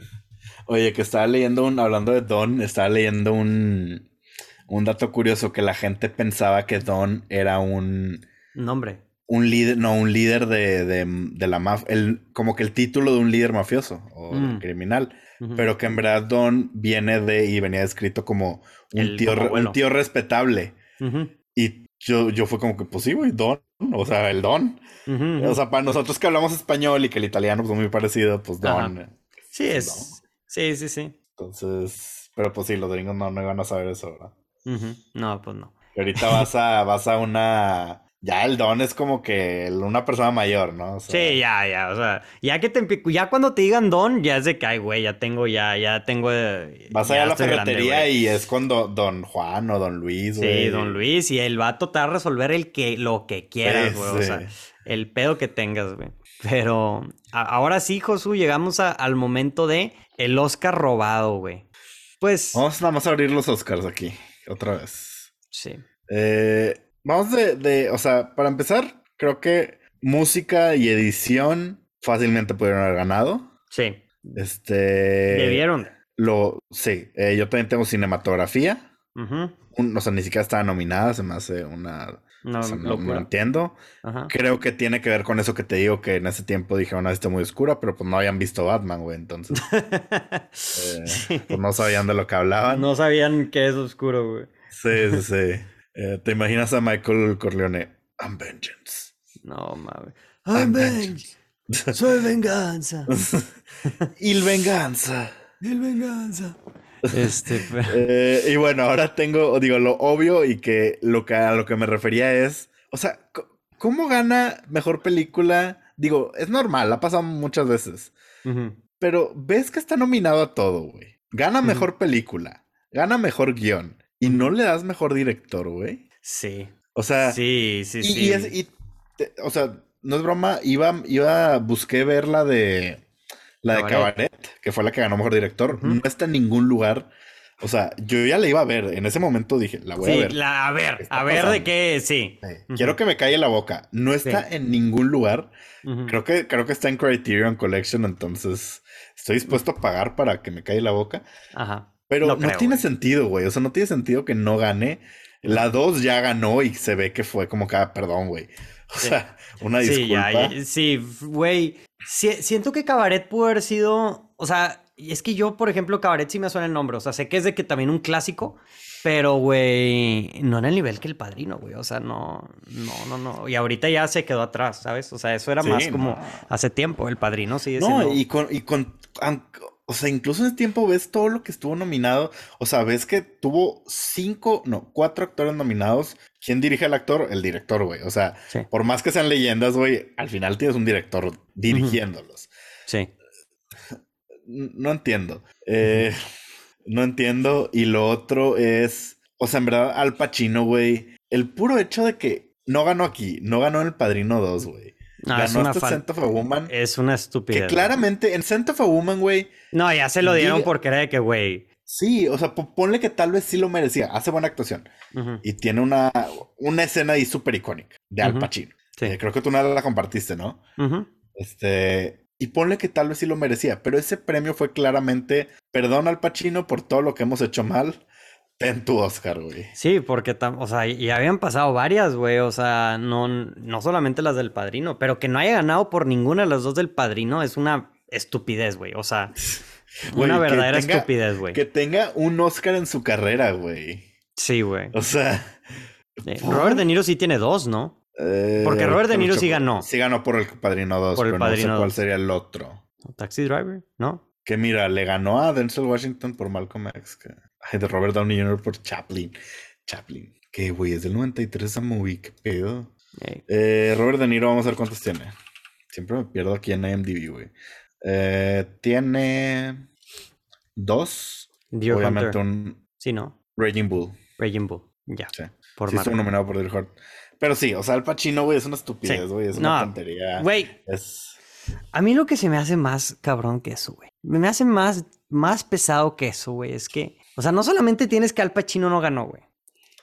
Oye, que estaba leyendo un, hablando de Don, estaba leyendo un, un dato curioso que la gente pensaba que Don era un, No, hombre. un líder, no, un líder de, de, de la mafia, el, como que el título de un líder mafioso o Mm. criminal, pero que en verdad Don viene de, y venía descrito como un, El- tío, como un tío respetable. Y yo, yo fue como que, pues sí, güey, Don, o sea, el Don. O sea, para nosotros que hablamos español y que el italiano pues muy parecido, pues Don. Ajá. sí, es. Sí, sí, sí. Entonces, pero pues sí, los gringos no, no iban a saber eso, ¿verdad? No, pues no. Y ahorita vas a, vas a una. Ya el don es como que una persona mayor, ¿no? O sea, Sí, ya, ya, o sea, ya que te ya cuando te digan Don, ya es de que, ay, güey, ya tengo, ya, ya tengo. eh, Vas allá a la grande, ferretería y es con do- don Juan o don Luis, güey. Sí, don Luis, y el vato te va a resolver el que, lo que quieras, güey. O sea, el pedo que tengas, güey. Pero a- ahora sí, Josu, llegamos a- al momento de el Oscar robado, güey. Pues, Vamos nada más a abrir los Oscars aquí, otra vez. sí. Eh, vamos de, de, o sea, para empezar, creo que música y edición fácilmente pudieron haber ganado. Sí. Este. Debieron. Lo, sí, eh, yo también tengo cinematografía. Ujú. Un- o sea, ni siquiera estaba nominada, se me hace una... No, o sea, no- entiendo. Ajá. Creo que tiene que ver con eso que te digo, que en ese tiempo dijeron, ah, está muy oscura, pero pues no habían visto Batman, güey, entonces eh, Sí. pues no sabían de lo que hablaban. No sabían que es oscuro, güey. Sí, sí, sí. Eh, ¿Te imaginas a Michael Corleone? I'm vengeance. No, mames. I'm vengeance. Soy venganza. Il venganza. El venganza. Este, pero- Eh, y bueno, ahora tengo, digo, lo obvio y que lo que a lo que me refería es, o sea, ¿cómo gana mejor película? Digo, es normal, ha pasado muchas veces. Pero ves que está nominado a todo, güey. Gana mejor película, gana mejor guion y no le das mejor director, güey. Sí. O sea, Sí, sí, y, sí. y es, y te- o sea, no es broma, iba, iba, busqué ver la de la de Cabaret. Cabaret, que fue la que ganó mejor director. No está en ningún lugar. O sea, yo ya la iba a ver. En ese momento dije, la voy Sí, a ver. la- a ver, a ver de qué, sí. Quiero que me calle la boca. No está Sí. en ningún lugar. Creo que, creo que está en Criterion Collection, entonces estoy dispuesto a pagar para que me calle la boca. Ajá. Pero No no, creo, tiene güey. sentido, güey. O sea, no tiene sentido que no gane. La 2 ya ganó y se ve que fue como que, ah, perdón, güey. O sea, una disculpa. sí, güey. Si- siento que Cabaret pudo haber sido, o sea, es que yo, por ejemplo, Cabaret sí me suena el nombre, o sea, sé que es de que también un clásico, pero, güey, no en el nivel que El Padrino, güey, o sea, no, no, no, no. Y ahorita ya se quedó atrás, ¿sabes? O sea, eso era Sí, más como no. hace tiempo, El Padrino sigue No, siendo... y con, y con, an- o sea, incluso en ese tiempo ves todo lo que estuvo nominado. O sea, ves que tuvo cinco, no, cuatro actores nominados. ¿Quién dirige al actor? El director, güey. O sea, Sí. por más que sean leyendas, güey, al final tienes un director dirigiéndolos. Sí. No entiendo. Eh, no entiendo. Y lo otro es, o sea, en verdad, Al Pacino, güey, el puro hecho de que no ganó aquí, no ganó en El Padrino 2, güey. No, es ganó una hasta Scent of a Woman. Es una estupidez. que claramente en Scent of a Woman, güey, No, ya se lo dieron Diga- porque era de que, güey. sí, o sea, po- ponle que tal vez sí lo merecía. Hace buena actuación. ujú, Y tiene una, una escena ahí súper icónica de Al. Pacino. Sí. Eh, creo que tú no la compartiste, ¿no? ujú. Este, y ponle que tal vez sí lo merecía, pero ese premio fue claramente, perdón al Pacino por todo lo que hemos hecho mal, ten tu Oscar, güey. Sí, porque, o sea, y habían pasado varias, güey, o sea, no, no solamente las del Padrino, pero que no haya ganado por ninguna de las dos del Padrino es una estupidez, güey, o sea, Güey, una verdadera tenga- estupidez, güey. Que tenga un Oscar en su carrera, güey. Sí, güey. O sea... Eh. Robert De Niro sí tiene dos, ¿no? Eh, Porque Robert De Niro sí ganó. Sí ganó por el Padrino 2, Por el pero Padrino no sé cuál 2. sería el otro. Taxi Driver, ¿no? Que mira, le ganó a Denzel Washington por Malcolm X. Que... Ay, de Robert Downey Jr. por Chaplin. Chaplin. Que, güey, es del 93 esa movie, qué pedo. Eh, Eh, Robert De Niro, vamos a ver cuántos tiene. Siempre me pierdo aquí en IMDb, güey. Eh, tiene dos. Deer Obviamente Hunter. un Sí, ¿no? Raging Bull. Raging Bull. Ya. Sí. Por sí, estuvo nominado por Deer Hunter. Pero sí, o sea, el Pacino, güey, es una estupidez, Sí. güey. Es una No, tontería. Güey, Es. a mí lo que se me hace más cabrón que eso, güey. Me hace más, más pesado que eso, güey. Es que, o sea, no solamente tienes que Al Pacino no ganó, güey.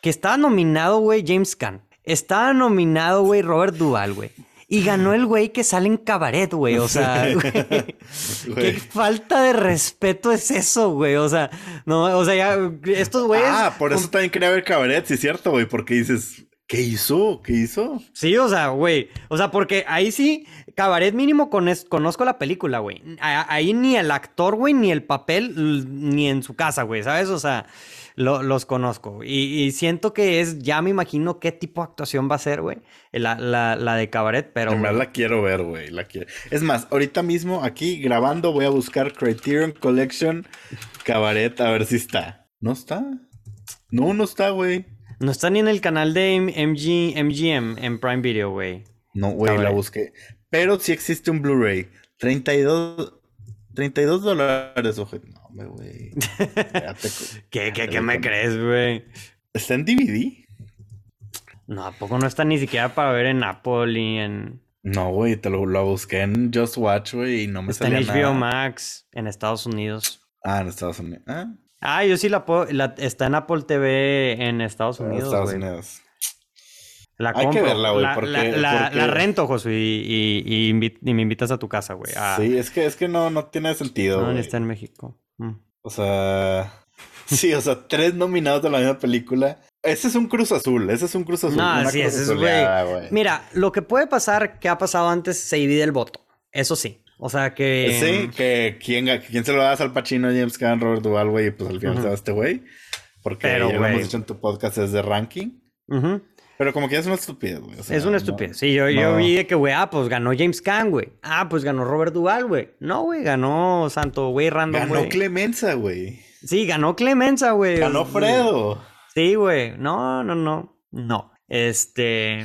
Que estaba nominado, güey, James Caan. Estaba nominado, güey, Robert Duvall, güey. Y ganó el güey que sale en cabaret, güey. O sea, güey, qué falta de respeto es eso, güey. O sea, no, o sea, ya, estos güeyes. Ah, por eso también quería ver Cabaret, sí es cierto, güey. Porque dices, ¿qué hizo? ¿Qué hizo? Sí, o sea, güey. O sea, porque ahí sí, Cabaret mínimo cones- conozco la película, güey. Ahí ni el actor, güey, ni el papel, ni en su casa, güey, ¿sabes? O sea, lo- los conozco. Y, y siento que es, ya me imagino qué tipo de actuación va a ser, güey. La, la, la de Cabaret, pero... en verdad la quiero ver, güey. La quiero. Es más, ahorita mismo aquí grabando voy a buscar Criterion Collection Cabaret a ver si está. ¿No está? No, no está, güey. No está ni en el canal de MG, MGM en Prime Video, güey. No, güey, la busqué. Pero sí existe un Blu-ray. 32, 32 dólares, ojo. No, güey. ¿Qué, qué, qué me crees, güey? ¿Está en DVD? No, ¿a poco no está ni siquiera para ver en Apple y en... No, güey, te lo, lo busqué en Just Watch, güey, y no me Está en salía HBO nada. Max en Estados Unidos. Ah, en Estados Unidos. Ah, Ah, yo sí la puedo. la- está en Apple TV en Estados en Unidos. Estados güey. Unidos. La Hay que verla, güey, La- porque- la, la- porque- la rento, Josué, y, y- y invi- y me invitas a tu casa, güey. Ah, Sí, es que, es que no, no tiene sentido, no, ni está en México. Mm. O sea, sí, o sea, tres nominados de la misma película. Ese es un Cruz Azul, ese es un Cruz Azul. No, sí, ese es, güey. Mira, lo que puede pasar, que ha pasado antes, se divide el voto. Eso sí. O sea que. Sí, que quién, se lo das al Pacino, James Caan, Robert Duvall, güey, y pues al final Ujú. se va este güey. Porque Pero, ya lo hemos dicho en tu podcast, es de ranking. Ujú. Pero como que es una estupidez, güey. o sea, es una no- estupidez. Sí, yo, yo vi de que, güey, ah, pues ganó James Caan, güey. Ah, pues ganó Robert Duvall, güey. No, güey, ganó Santo, güey, random, Ganó. Clemenza, güey. Sí, ganó Clemenza, güey. Ganó Fredo. Sí, güey. No, no, no. No. Este.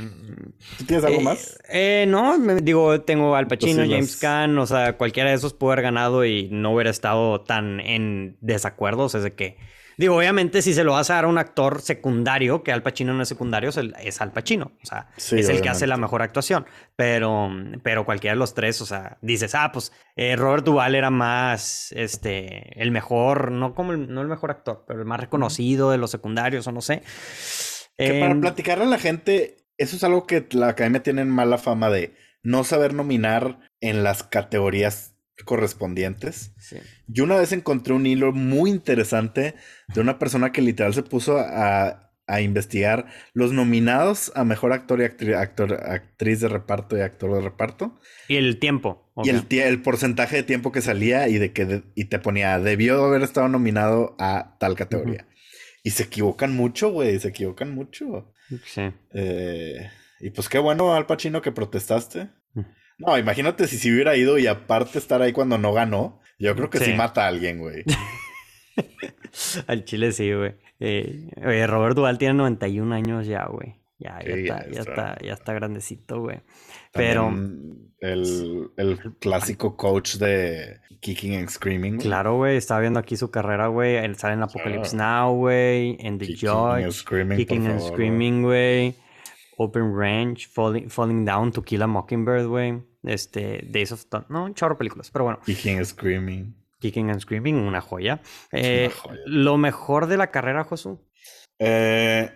¿Tú tienes algo eh, más? Eh, no, me- digo, tengo Al Pacino, James Caan, o sea, cualquiera de esos pudo haber ganado y no hubiera estado tan en desacuerdo. O sea, es de que. Digo, obviamente, si se lo vas a dar a un actor secundario, que Al Pacino no es secundario, es, Al Pacino. O sea, Sí, es el que hace la mejor actuación. Pero, pero cualquiera de los tres, o sea, dices, ah, pues eh, Robert Duvall era más, este, el mejor, no como el, no el mejor actor, pero el más reconocido de los secundarios, o no sé. Que para Em, platicarle a la gente, eso es algo que la academia tiene mala fama de no saber nominar en las categorías correspondientes. sí. Yo una vez encontré un hilo muy interesante de una persona que literal se puso a, a investigar los nominados a mejor actor y actri- actor, actriz de reparto y actor de reparto. Y el tiempo. y el, porcentaje de tiempo que salía y de que de- y te ponía, debió haber estado nominado a tal categoría. Y se equivocan mucho, güey, se equivocan mucho. Sí. Eh, y pues qué bueno, Al Pacino, que protestaste. No, imagínate si se hubiera ido y aparte estar ahí cuando no ganó. Yo creo que sí, Sí. mata a alguien, güey. Al chile sí, güey. Eh, oye, Robert Duval tiene 91 años ya, güey. Ya, ya, Sí, ya está, ya, está. está, ya está grandecito, güey. Pero, el, el clásico coach de Kicking and Screaming. güey. claro, güey, estaba viendo aquí su carrera, güey. Él sale en Apocalypse Now, güey. En The Kicking and. Screaming, Kicking and favor, Screaming, güey. Open Range. Falling, Falling Down, To Kill a Mockingbird, güey. Este, Days of Thunder. No, un chorro de películas. Pero bueno, Kicking and Screaming. Kicking and Screaming, una joya. Eh, joya. Lo mejor de la carrera, Josu. Eh,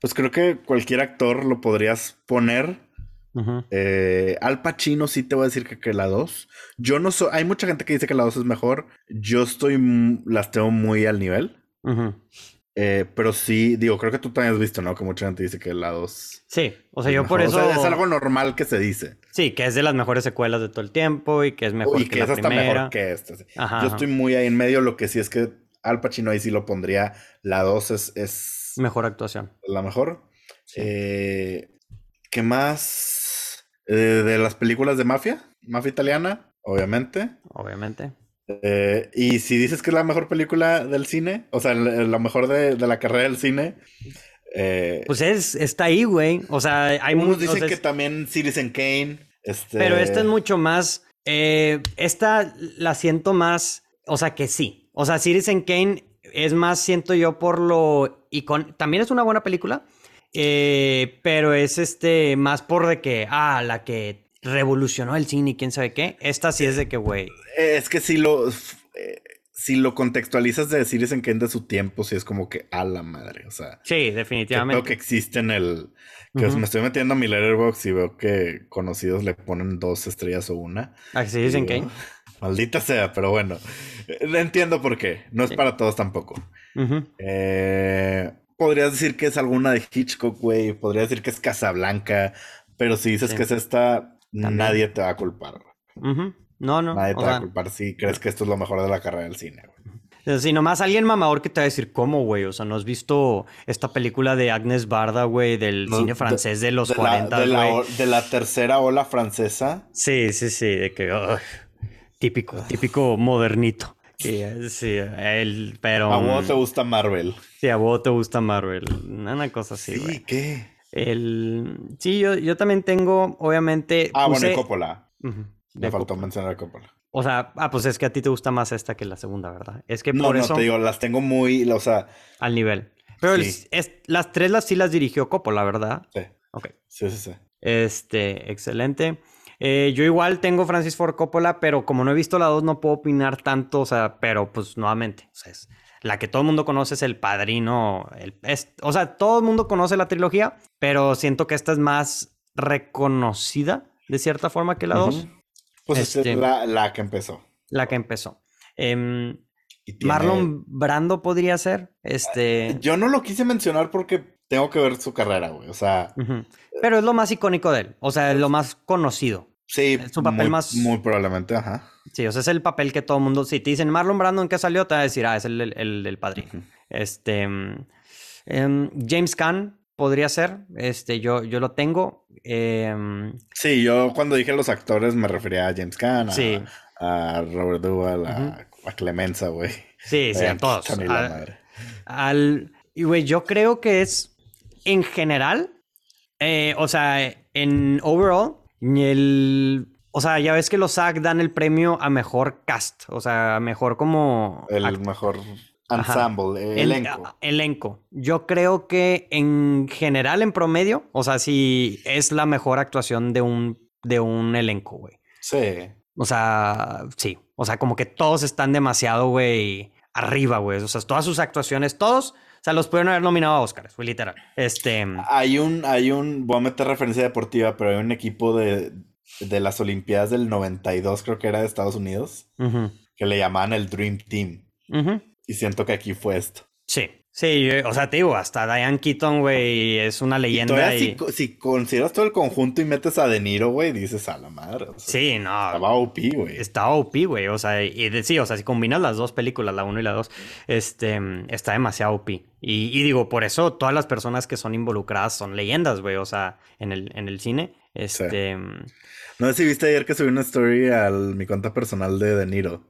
pues creo que cualquier actor lo podrías poner. Eh, Al Pacino sí te voy a decir que, que la 2. Yo no soy... Hay mucha gente que dice que la 2 es mejor. Yo estoy... Las tengo muy al nivel. ujú. Eh, pero sí, digo, creo que tú también has visto, ¿no? Que mucha gente dice que la 2... Sí, o sea, yo por eso. O sea, es algo normal que se dice. Sí, que es de las mejores secuelas de todo el tiempo y que es mejor y que, que la es hasta primera. mejor que esta. sí. Ajá, Yo ajá. estoy muy ahí en medio. Lo que sí es que Al Pacino ahí sí lo pondría. La 2 es, es Mejor actuación. la mejor. Sí. Eh, ¿Qué más? Eh, de las películas de mafia. Mafia italiana, obviamente. Obviamente. Eh, y si dices que es la mejor película del cine, o sea, la mejor de, de la carrera del cine, eh, Pues es, está ahí, güey. O sea, hay unos muchos. dicen que también Citizen Kane. Este, Pero esta es mucho más. eh, esta la siento más. O sea, que sí. O sea, Citizen Kane es más, siento yo, por lo. icon- También es una buena película. eh, pero es este. Más por de que. Ah, la que revolucionó el cine y quién sabe qué. Esta sí es de que, güey. Eh, Es que si lo, eh, si lo contextualizas de Citizen Kane de su tiempo, sí es como que a la madre. O sea, Sí, que definitivamente. que existe en el. Que Ujú. me estoy metiendo a mi letterbox y veo que conocidos le ponen dos estrellas o una. Ah, Citizen Y digo, Kane. Maldita sea, pero bueno. eh, Entiendo por qué. No es Sí. para todos tampoco. Eh, podrías decir que es alguna de Hitchcock, güey. Podrías decir que es Casablanca. Pero si dices Sí. que es esta, También. nadie te va a culpar. No, no. Nadie te va sea, a culpar si crees que esto es lo mejor de la carrera del cine, güey. Si nomás alguien mamador que te va a decir, ¿cómo, güey? O sea, ¿no has visto esta película de Agnes Barda, güey, del No, cine francés de los de la- 40, de, la, de la tercera ola francesa. Sí, sí, sí, de que... típico, típico modernito. Sí, sí, pero... A vos te gusta Marvel. Sí, a vos te gusta Marvel. Una cosa así, Sí, güey. ¿qué? El... Sí, yo, yo también tengo, obviamente... Ah, bueno, y Coppola. Ujú, Me de faltó Coppola. mencionar a Coppola. O sea, ah, pues es que a ti te gusta más esta que la segunda, ¿verdad? Es que No, por no, eso... te digo, las tengo muy, o sea, Al nivel. Pero el- es- las tres las sí las dirigió Coppola, ¿verdad? sí, Ok. sí, sí, sí. Este, excelente. Eh, yo igual tengo Francis Ford Coppola, pero como no he visto la 2 no puedo opinar tanto, o sea, pero pues nuevamente, o sea, es- la que todo el mundo conoce es El Padrino, el, es- o sea, todo el mundo conoce la trilogía, pero siento que esta es más reconocida de cierta forma que la 2, Ujú. Pues esta Este- es la, la que empezó. la que empezó. Em, tiene- Marlon Brando podría ser, este... Yo no lo quise mencionar porque tengo que ver su carrera, güey. O sea. Pero es lo más icónico de él, o sea, es lo más conocido. Sí, Es su papel muy, más- muy probablemente, ajá. Sí, o sea, es el papel que todo el mundo. Si te dicen Marlon Brando en qué salió, te va a decir, ah, es el, el, el padrino. Este. em, James Caan podría ser. Este, yo, yo lo tengo. Em, Sí, yo cuando dije los actores me refería a James Caan, a, Sí. a Robert Duvall, a, a Clemenza, güey. sí, sí, a todos. la Al- madre. al- y güey, yo creo que es en general. eh, o sea, en overall, el. O sea, ya ves que los SAG dan el premio a mejor cast. O sea, mejor como. El act- mejor ensemble, El- elenco. a- elenco. Yo creo que en general, en promedio, o sea, sí es la mejor actuación de un, de un elenco, güey. Sí. O sea, sí. O sea, como que todos están demasiado, güey, arriba, güey. O sea, todas sus actuaciones, todos, sea, los pudieron haber nominado a Oscars, güey, literal. Este. Hay un, hay un, voy a meter referencia deportiva, pero hay un equipo de, de las Olimpiadas del 92, creo que era de Estados Unidos, que le llamaban el Dream Team. Y siento que aquí fue esto. Sí. Sí, yo- o sea, te digo, hasta Diane Keaton, güey, es una leyenda. y- si, co- si consideras todo el conjunto y metes a De Niro, güey, dices a la madre. o sea, Sí, no. Estaba OP, güey. Está OP, güey. O sea, y de- sí, o sea, si combinas las dos películas, la 1 y la 2, este, está demasiado OP. Y, y digo, por eso todas las personas que son involucradas son leyendas, güey. O sea, en el, en el cine. Este. No sé si viste ayer que subí una story a mi cuenta personal de De Niro.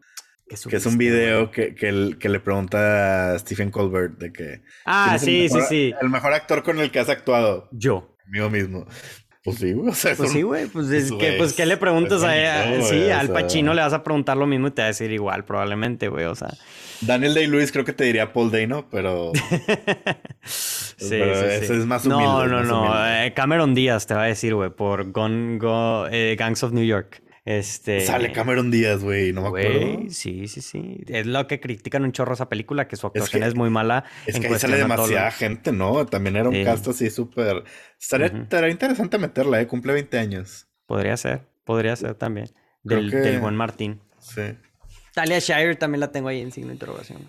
Que es un video que, que, le pregunta a Stephen Colbert de que... Ah, ¿quién es el sí, sí, sí. El mejor actor con el que has actuado. Yo. Conmigo mismo. Pues sí, güey. O sea, es Pues sí, güey. Pues, es que, pues, ¿qué le preguntas a bonito, Sí, al sea. Pacino le vas a preguntar lo mismo y te va a decir igual, probablemente, güey. O sea. Daniel Day-Lewis creo que te diría Paul Dano, pero... sí, Pero sí, ese sí. es más No, humilde, no, más no. humilde. eh, Cameron Díaz te va a decir, güey, por Gun, Go- eh, Gangs of New York. Este. Sale Cameron Díaz, güey, no me acuerdo. Sí, sí, sí. Es lo que critican un chorro esa película, que su actuación es, que- muy mala. Es en que ahí sale todo demasiada gente, ¿no? También era un Sí. cast así súper... Estaría, estaría interesante meterla, ¿eh? Cumple 20 años. Podría ser, podría ser también. Del, que- del buen Martín. Sí. Talia Shire también la tengo ahí en signo de interrogación.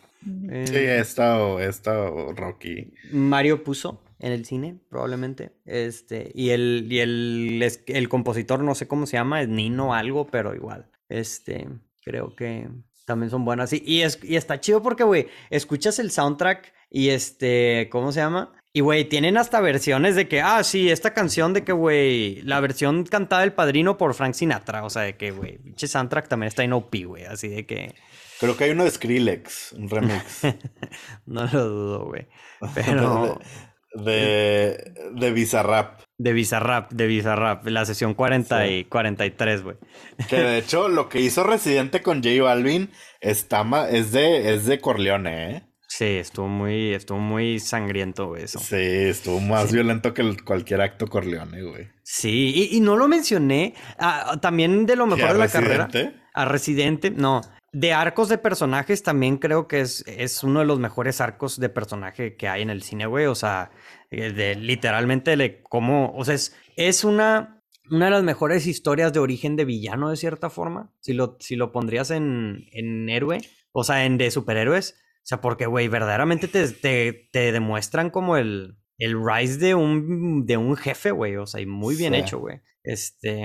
Eh, Sí, he estado, he estado Rocky. Mario puso en el cine, probablemente. Este, y el, y el, el compositor, no sé cómo se llama, es Nino algo, pero igual. Este, creo que también son buenas. Y, y, es, y está chido porque, güey, escuchas el soundtrack y este, ¿cómo se llama? Y, güey, tienen hasta versiones de que, ah, sí, esta canción de que, güey, la versión cantada del padrino por Frank Sinatra. O sea, de que, güey, pinche soundtrack también está en OP, güey. Así de que, Creo que hay uno de Skrillex, un remix. no lo dudo, güey. Pero... de, de Bizarrap. De Bizarrap, de Bizarrap, la sesión 40 y 43, güey. Que de hecho lo que hizo Residente con J Balvin está es de es de Corleone, ¿eh? Sí, estuvo muy, estuvo muy sangriento, güey, eso. Sí, estuvo más violento que el- cualquier acto Corleone, güey. Sí, y, y no lo mencioné, ah, también de lo mejor ¿Y a de la carrera. Residente? A Residente, no. De arcos de personajes también creo que es, es uno de los mejores arcos de personaje que hay en el cine, güey. O sea, eh, de, literalmente de cómo, o sea, es, es una, una de las mejores historias de origen de villano, de cierta forma. Si lo, si lo pondrías en, en héroe, o sea, en de superhéroes. O sea, porque, güey, verdaderamente te, te, te demuestran como el, el rise de un, de un jefe, güey. O sea, y muy bien Sí. hecho, güey. Este.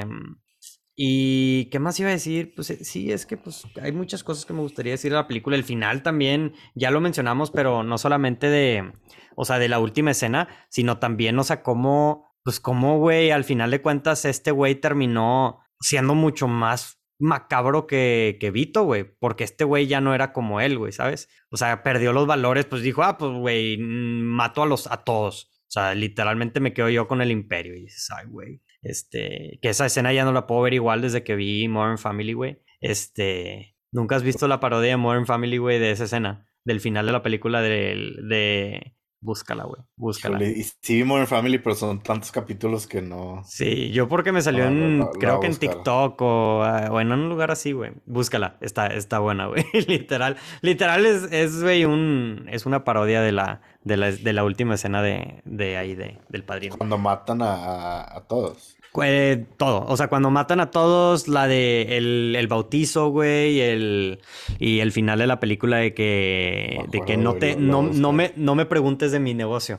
¿Y qué más iba a decir? Pues eh, sí, es que pues hay muchas cosas que me gustaría decir de la película. El final también, ya lo mencionamos, pero no solamente de, o sea, de la última escena, sino también, o sea, cómo, pues cómo, güey, al final de cuentas este güey terminó siendo mucho más macabro que, que Vito, güey, porque este güey ya no era como él, güey, ¿sabes? O sea, perdió los valores, pues dijo, ah, pues, güey, mm, mato a los, a todos. O sea, literalmente me quedo yo con el imperio y dices, ay, güey. Este, que esa escena ya no la puedo ver igual desde que vi Modern Family, güey. Este, ¿nunca has visto la parodia de Modern Family, güey, de esa escena? Del final de la película de... Búscala, güey, búscala. Y sí vi Modern Family, pero son tantos capítulos que no. Sí, yo porque me salió en, creo que en. TikTok o, ah, o en un lugar así, güey. Búscala, está, está buena, güey. literal, literal es, es, güey, un, es una parodia de la, de la, de la última escena de, de ahí, de, del padrino. Cuando matan a- a todos. Eh, todo, o sea, cuando matan a todos, la de el, el bautizo, güey, el, y el final de la película de que, de que no te, no, no me, no me preguntes de mi negocio.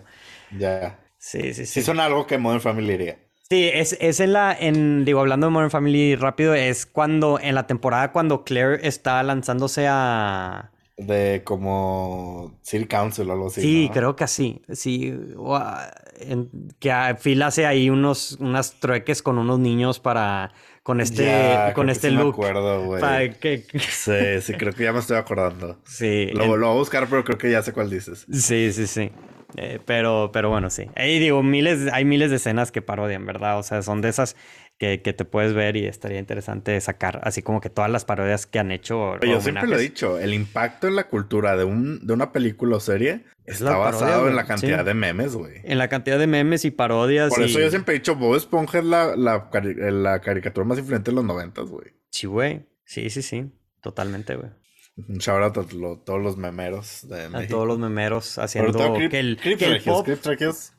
Ya. Sí, sí, sí. Sí son algo que Modern Family haría. Sí, es, es en la, en, digo, hablando de Modern Family rápido, es cuando, en la temporada cuando Claire está lanzándose a... De como City Council o algo así. Sí, ¿no? creo que así, sí, o a- en- que Phil hace ahí unos, unas trueques con unos niños para, con este, Ya, con creo que este sí me look. acuerdo, güey. para que- Sí, sí, creo que ya me estoy acordando. sí, Lo, en- lo voy a buscar, pero creo que ya sé cuál dices. sí, sí, sí. Eh, pero, pero bueno, sí. Ahí digo, miles, hay miles de escenas que parodian, ¿verdad? O sea, son de esas que, que te puedes ver y estaría interesante sacar, así como que todas las parodias que han hecho. o Yo siempre lo he dicho, el impacto en la cultura de, un, de una película o serie Es está parodia, basado en la cantidad sí. de memes, güey. En la cantidad de memes y parodias. Por eso yo siempre he dicho, Bob Esponja es la, la caricatura más influyente de los noventas, güey. Sí, güey. Sí, sí, sí. Totalmente, güey. Un shout out a lo- todos los memeros de A todos los memeros haciendo todo que el, que el pop.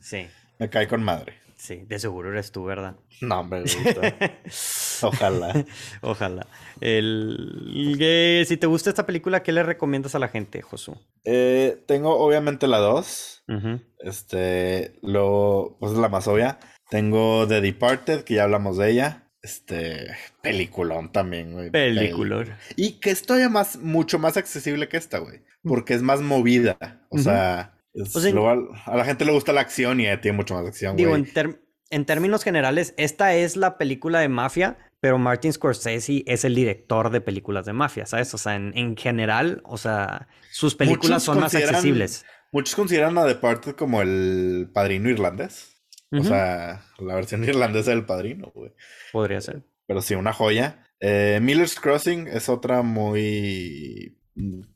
Sí, me cae con madre. Sí. De seguro eres tú, ¿verdad? No, hombre, Ojalá. Ojalá. El... si te gusta esta película, ¿qué le recomiendas a la gente, Josu? Eh, tengo obviamente la 2. Ujú. Este, lo, pues es la más obvia. Tengo The Departed, que ya hablamos de ella. Este, peliculón también, güey. Peliculón. Y que es todavía más, mucho más accesible que esta, güey. Porque es más movida. O sea, es- O sea, luego al- a la gente le gusta la acción y tiene mucho más acción, Digo, en, términos generales, esta es la película de mafia, pero Martin Scorsese es el director de películas de mafia, ¿sabes? O sea, en, en general, o sea, sus películas Muchos son más accesibles. Muchos consideran a Departed como el padrino irlandés. O sea, la versión irlandesa del padrino, güey. Podría ser. Pero sí, una joya. Eh, Miller's Crossing es otra muy...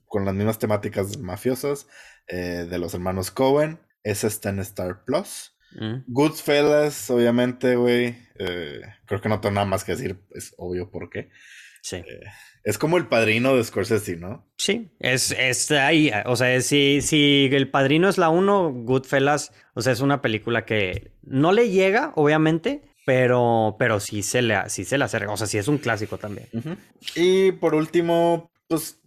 con las mismas temáticas mafiosas eh, de los hermanos Cohen. Esa está en Star Plus. Mm. Goodfellas, obviamente, güey. eh, creo que no tengo nada más que decir. Es obvio por qué. Sí. Es como el padrino de Scorsese, ¿no? Sí, es, es ahí, o sea, si, si El Padrino es la uno, Goodfellas, o sea, es una película que no le llega, obviamente, pero, pero sí se le, sí se le acerca, o sea, sí es un clásico también. Y por último, pues,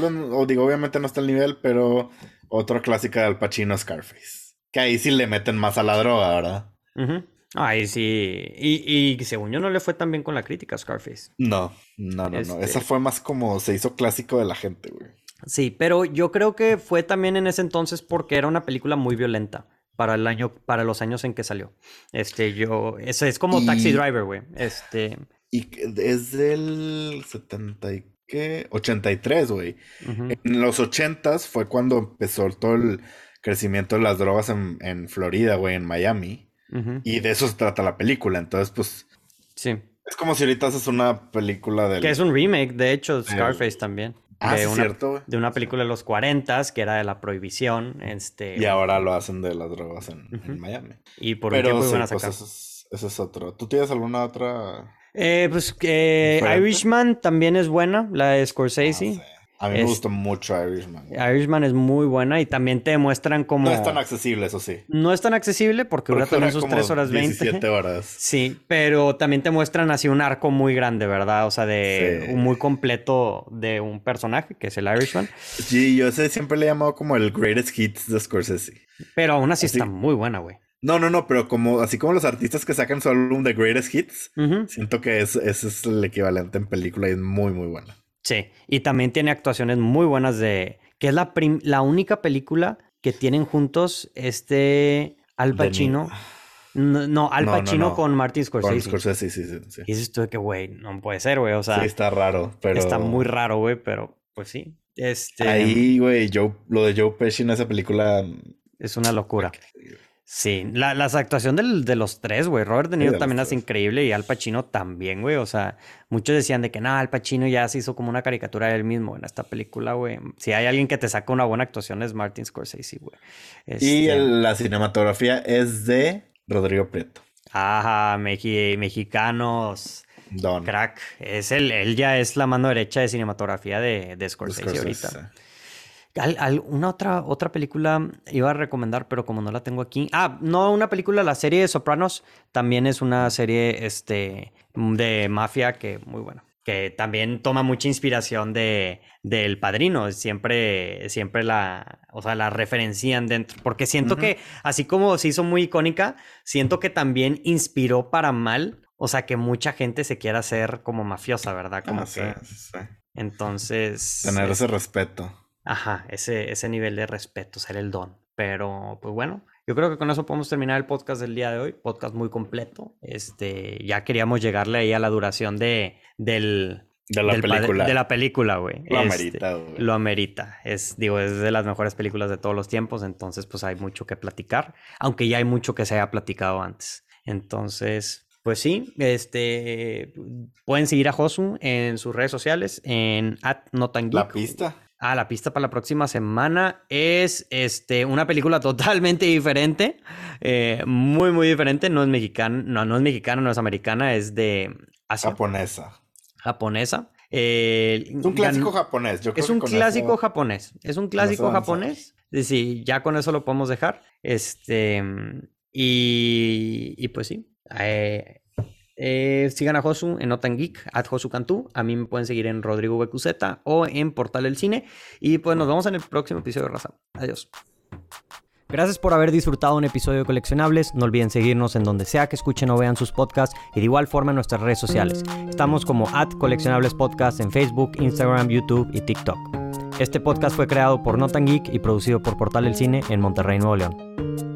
tal vez, o digo, obviamente no está al nivel, pero otra clásica de Al Pacino, Scarface. Que ahí sí le meten más a la droga, ¿verdad? Ujú. Ay, sí, y, y según yo no le fue tan bien con la crítica a Scarface. No, no, no, no. Este- Esa fue más como se hizo clásico de la gente, güey. Sí, pero yo creo que fue también en ese entonces porque era una película muy violenta para el año, para los años en que salió. Este, yo, eso es como Taxi Driver, güey. Este, Y es del 70 y qué? 83, güey. En los 80s fue cuando empezó todo el crecimiento de las drogas en, en Florida, güey, en Miami. Y de eso se trata la película. Entonces, pues, Sí. es como si ahorita haces una película del... Que es un remake, de hecho, Scarface también. Ah, de sí, una, cierto, güey. de una película de los 40 que era de la prohibición. Este, Y ahora lo hacen de las drogas en. Miami. y por un Pero tiempo sí, iban a pues sacar. eso es, eso es otro. ¿Tú tienes alguna otra? Eh, pues eh. Irishman también es buena, la de Scorsese. sé. A mí me gustó mucho Irishman. Irishman es muy buena y también te demuestran como... No es tan accesible, eso sí. No es tan accesible porque dura dura sus como 3 horas 20. 17 horas. Sí, pero también te muestran así un arco muy grande, ¿verdad? O sea, de Sí. un muy completo de un personaje, que es el Irishman. Sí, yo siempre le he llamado como el greatest hits de Scorsese. Pero aún así Así- está muy buena, güey. No, no, no, pero como así como los artistas que sacan su álbum de greatest hits, siento que es- ese es el equivalente en película y es muy, muy buena. Sí, y también tiene actuaciones muy buenas de... Que es la, prim- la única película que tienen juntos este Al Pacino. No, no, Al No, no, Pacino no. con Martin Con Scorsese. Scorsese, sí, sí, sí. Y dices tú de que, güey, no puede ser, güey. O sea, Sí, está raro, pero... está muy raro, güey, pero pues sí. Este... Ahí, güey, Joe, lo de Joe Pesci en esa película... Es una locura. Sí, la, la actuación del- de los tres, güey. Robert De Niro también hace increíble y Al Pacino también, güey. O sea, muchos decían de que nada, Al Pacino ya se hizo como una caricatura de él mismo en esta película, güey. Si hay alguien que te saca una buena actuación es Martin Scorsese, güey. Y Este, el- la cinematografía es de Rodrigo Prieto. Ajá, meji- mexicanos, Don. crack. Es el, él ya es la mano derecha de cinematografía de, de Scorsese, Scorsese. ahorita. Al- al- una otra, otra película iba a recomendar, pero como no la tengo aquí. Ah, no, una película, la serie de Sopranos también es una serie este, de mafia que muy buena. Que también toma mucha inspiración de del padrino. Siempre, siempre la, o sea, la referencian dentro. Porque siento que, así como se hizo muy icónica, siento que también inspiró para mal. O sea, que mucha gente se quiera hacer como mafiosa, ¿verdad? Como Ah, sí, que. sí, sí. Entonces. Tener es- ese respeto. Ajá, ese, ese nivel de respeto, ser el don. Pero, pues bueno, yo creo que con eso podemos terminar el podcast del día de hoy. Podcast muy completo. Este, ya queríamos llegarle ahí a la duración de, del, De la del película. de la película, güey. Lo Este, amerita, güey. Lo amerita. Es, digo, es de las mejores películas de todos los tiempos, entonces pues hay mucho que platicar, aunque ya hay mucho que se haya platicado antes. Entonces, pues sí, este, pueden seguir a Josu en sus redes sociales, en at La pista. Ah, la pista para la próxima semana es este, una película totalmente diferente. eh, muy, muy diferente. No es mexicana, no, no es mexicana, no es americana, es de Asia, Japonesa. japonesa. Eh, Es un gan- clásico japonés. Yo creo es un clásico eso- japonés. Es un clásico japonés. Sí, ya con eso lo podemos dejar. Este, y, y pues sí. eh, eh, sigan a Josu en Notan Geek, at Josu Cantú. A mí me pueden seguir en Rodrigo BQZ o en Portal del Cine. Y pues nos vemos en el próximo episodio de Raza. Adiós. Gracias por haber disfrutado un episodio de Coleccionables. No olviden seguirnos en donde sea que escuchen o vean sus podcasts y de igual forma en nuestras redes sociales. Estamos como at Coleccionables Podcast en Facebook, Instagram, YouTube y TikTok. Este podcast fue creado por Notan Geek y producido por Portal del Cine en Monterrey, Nuevo León.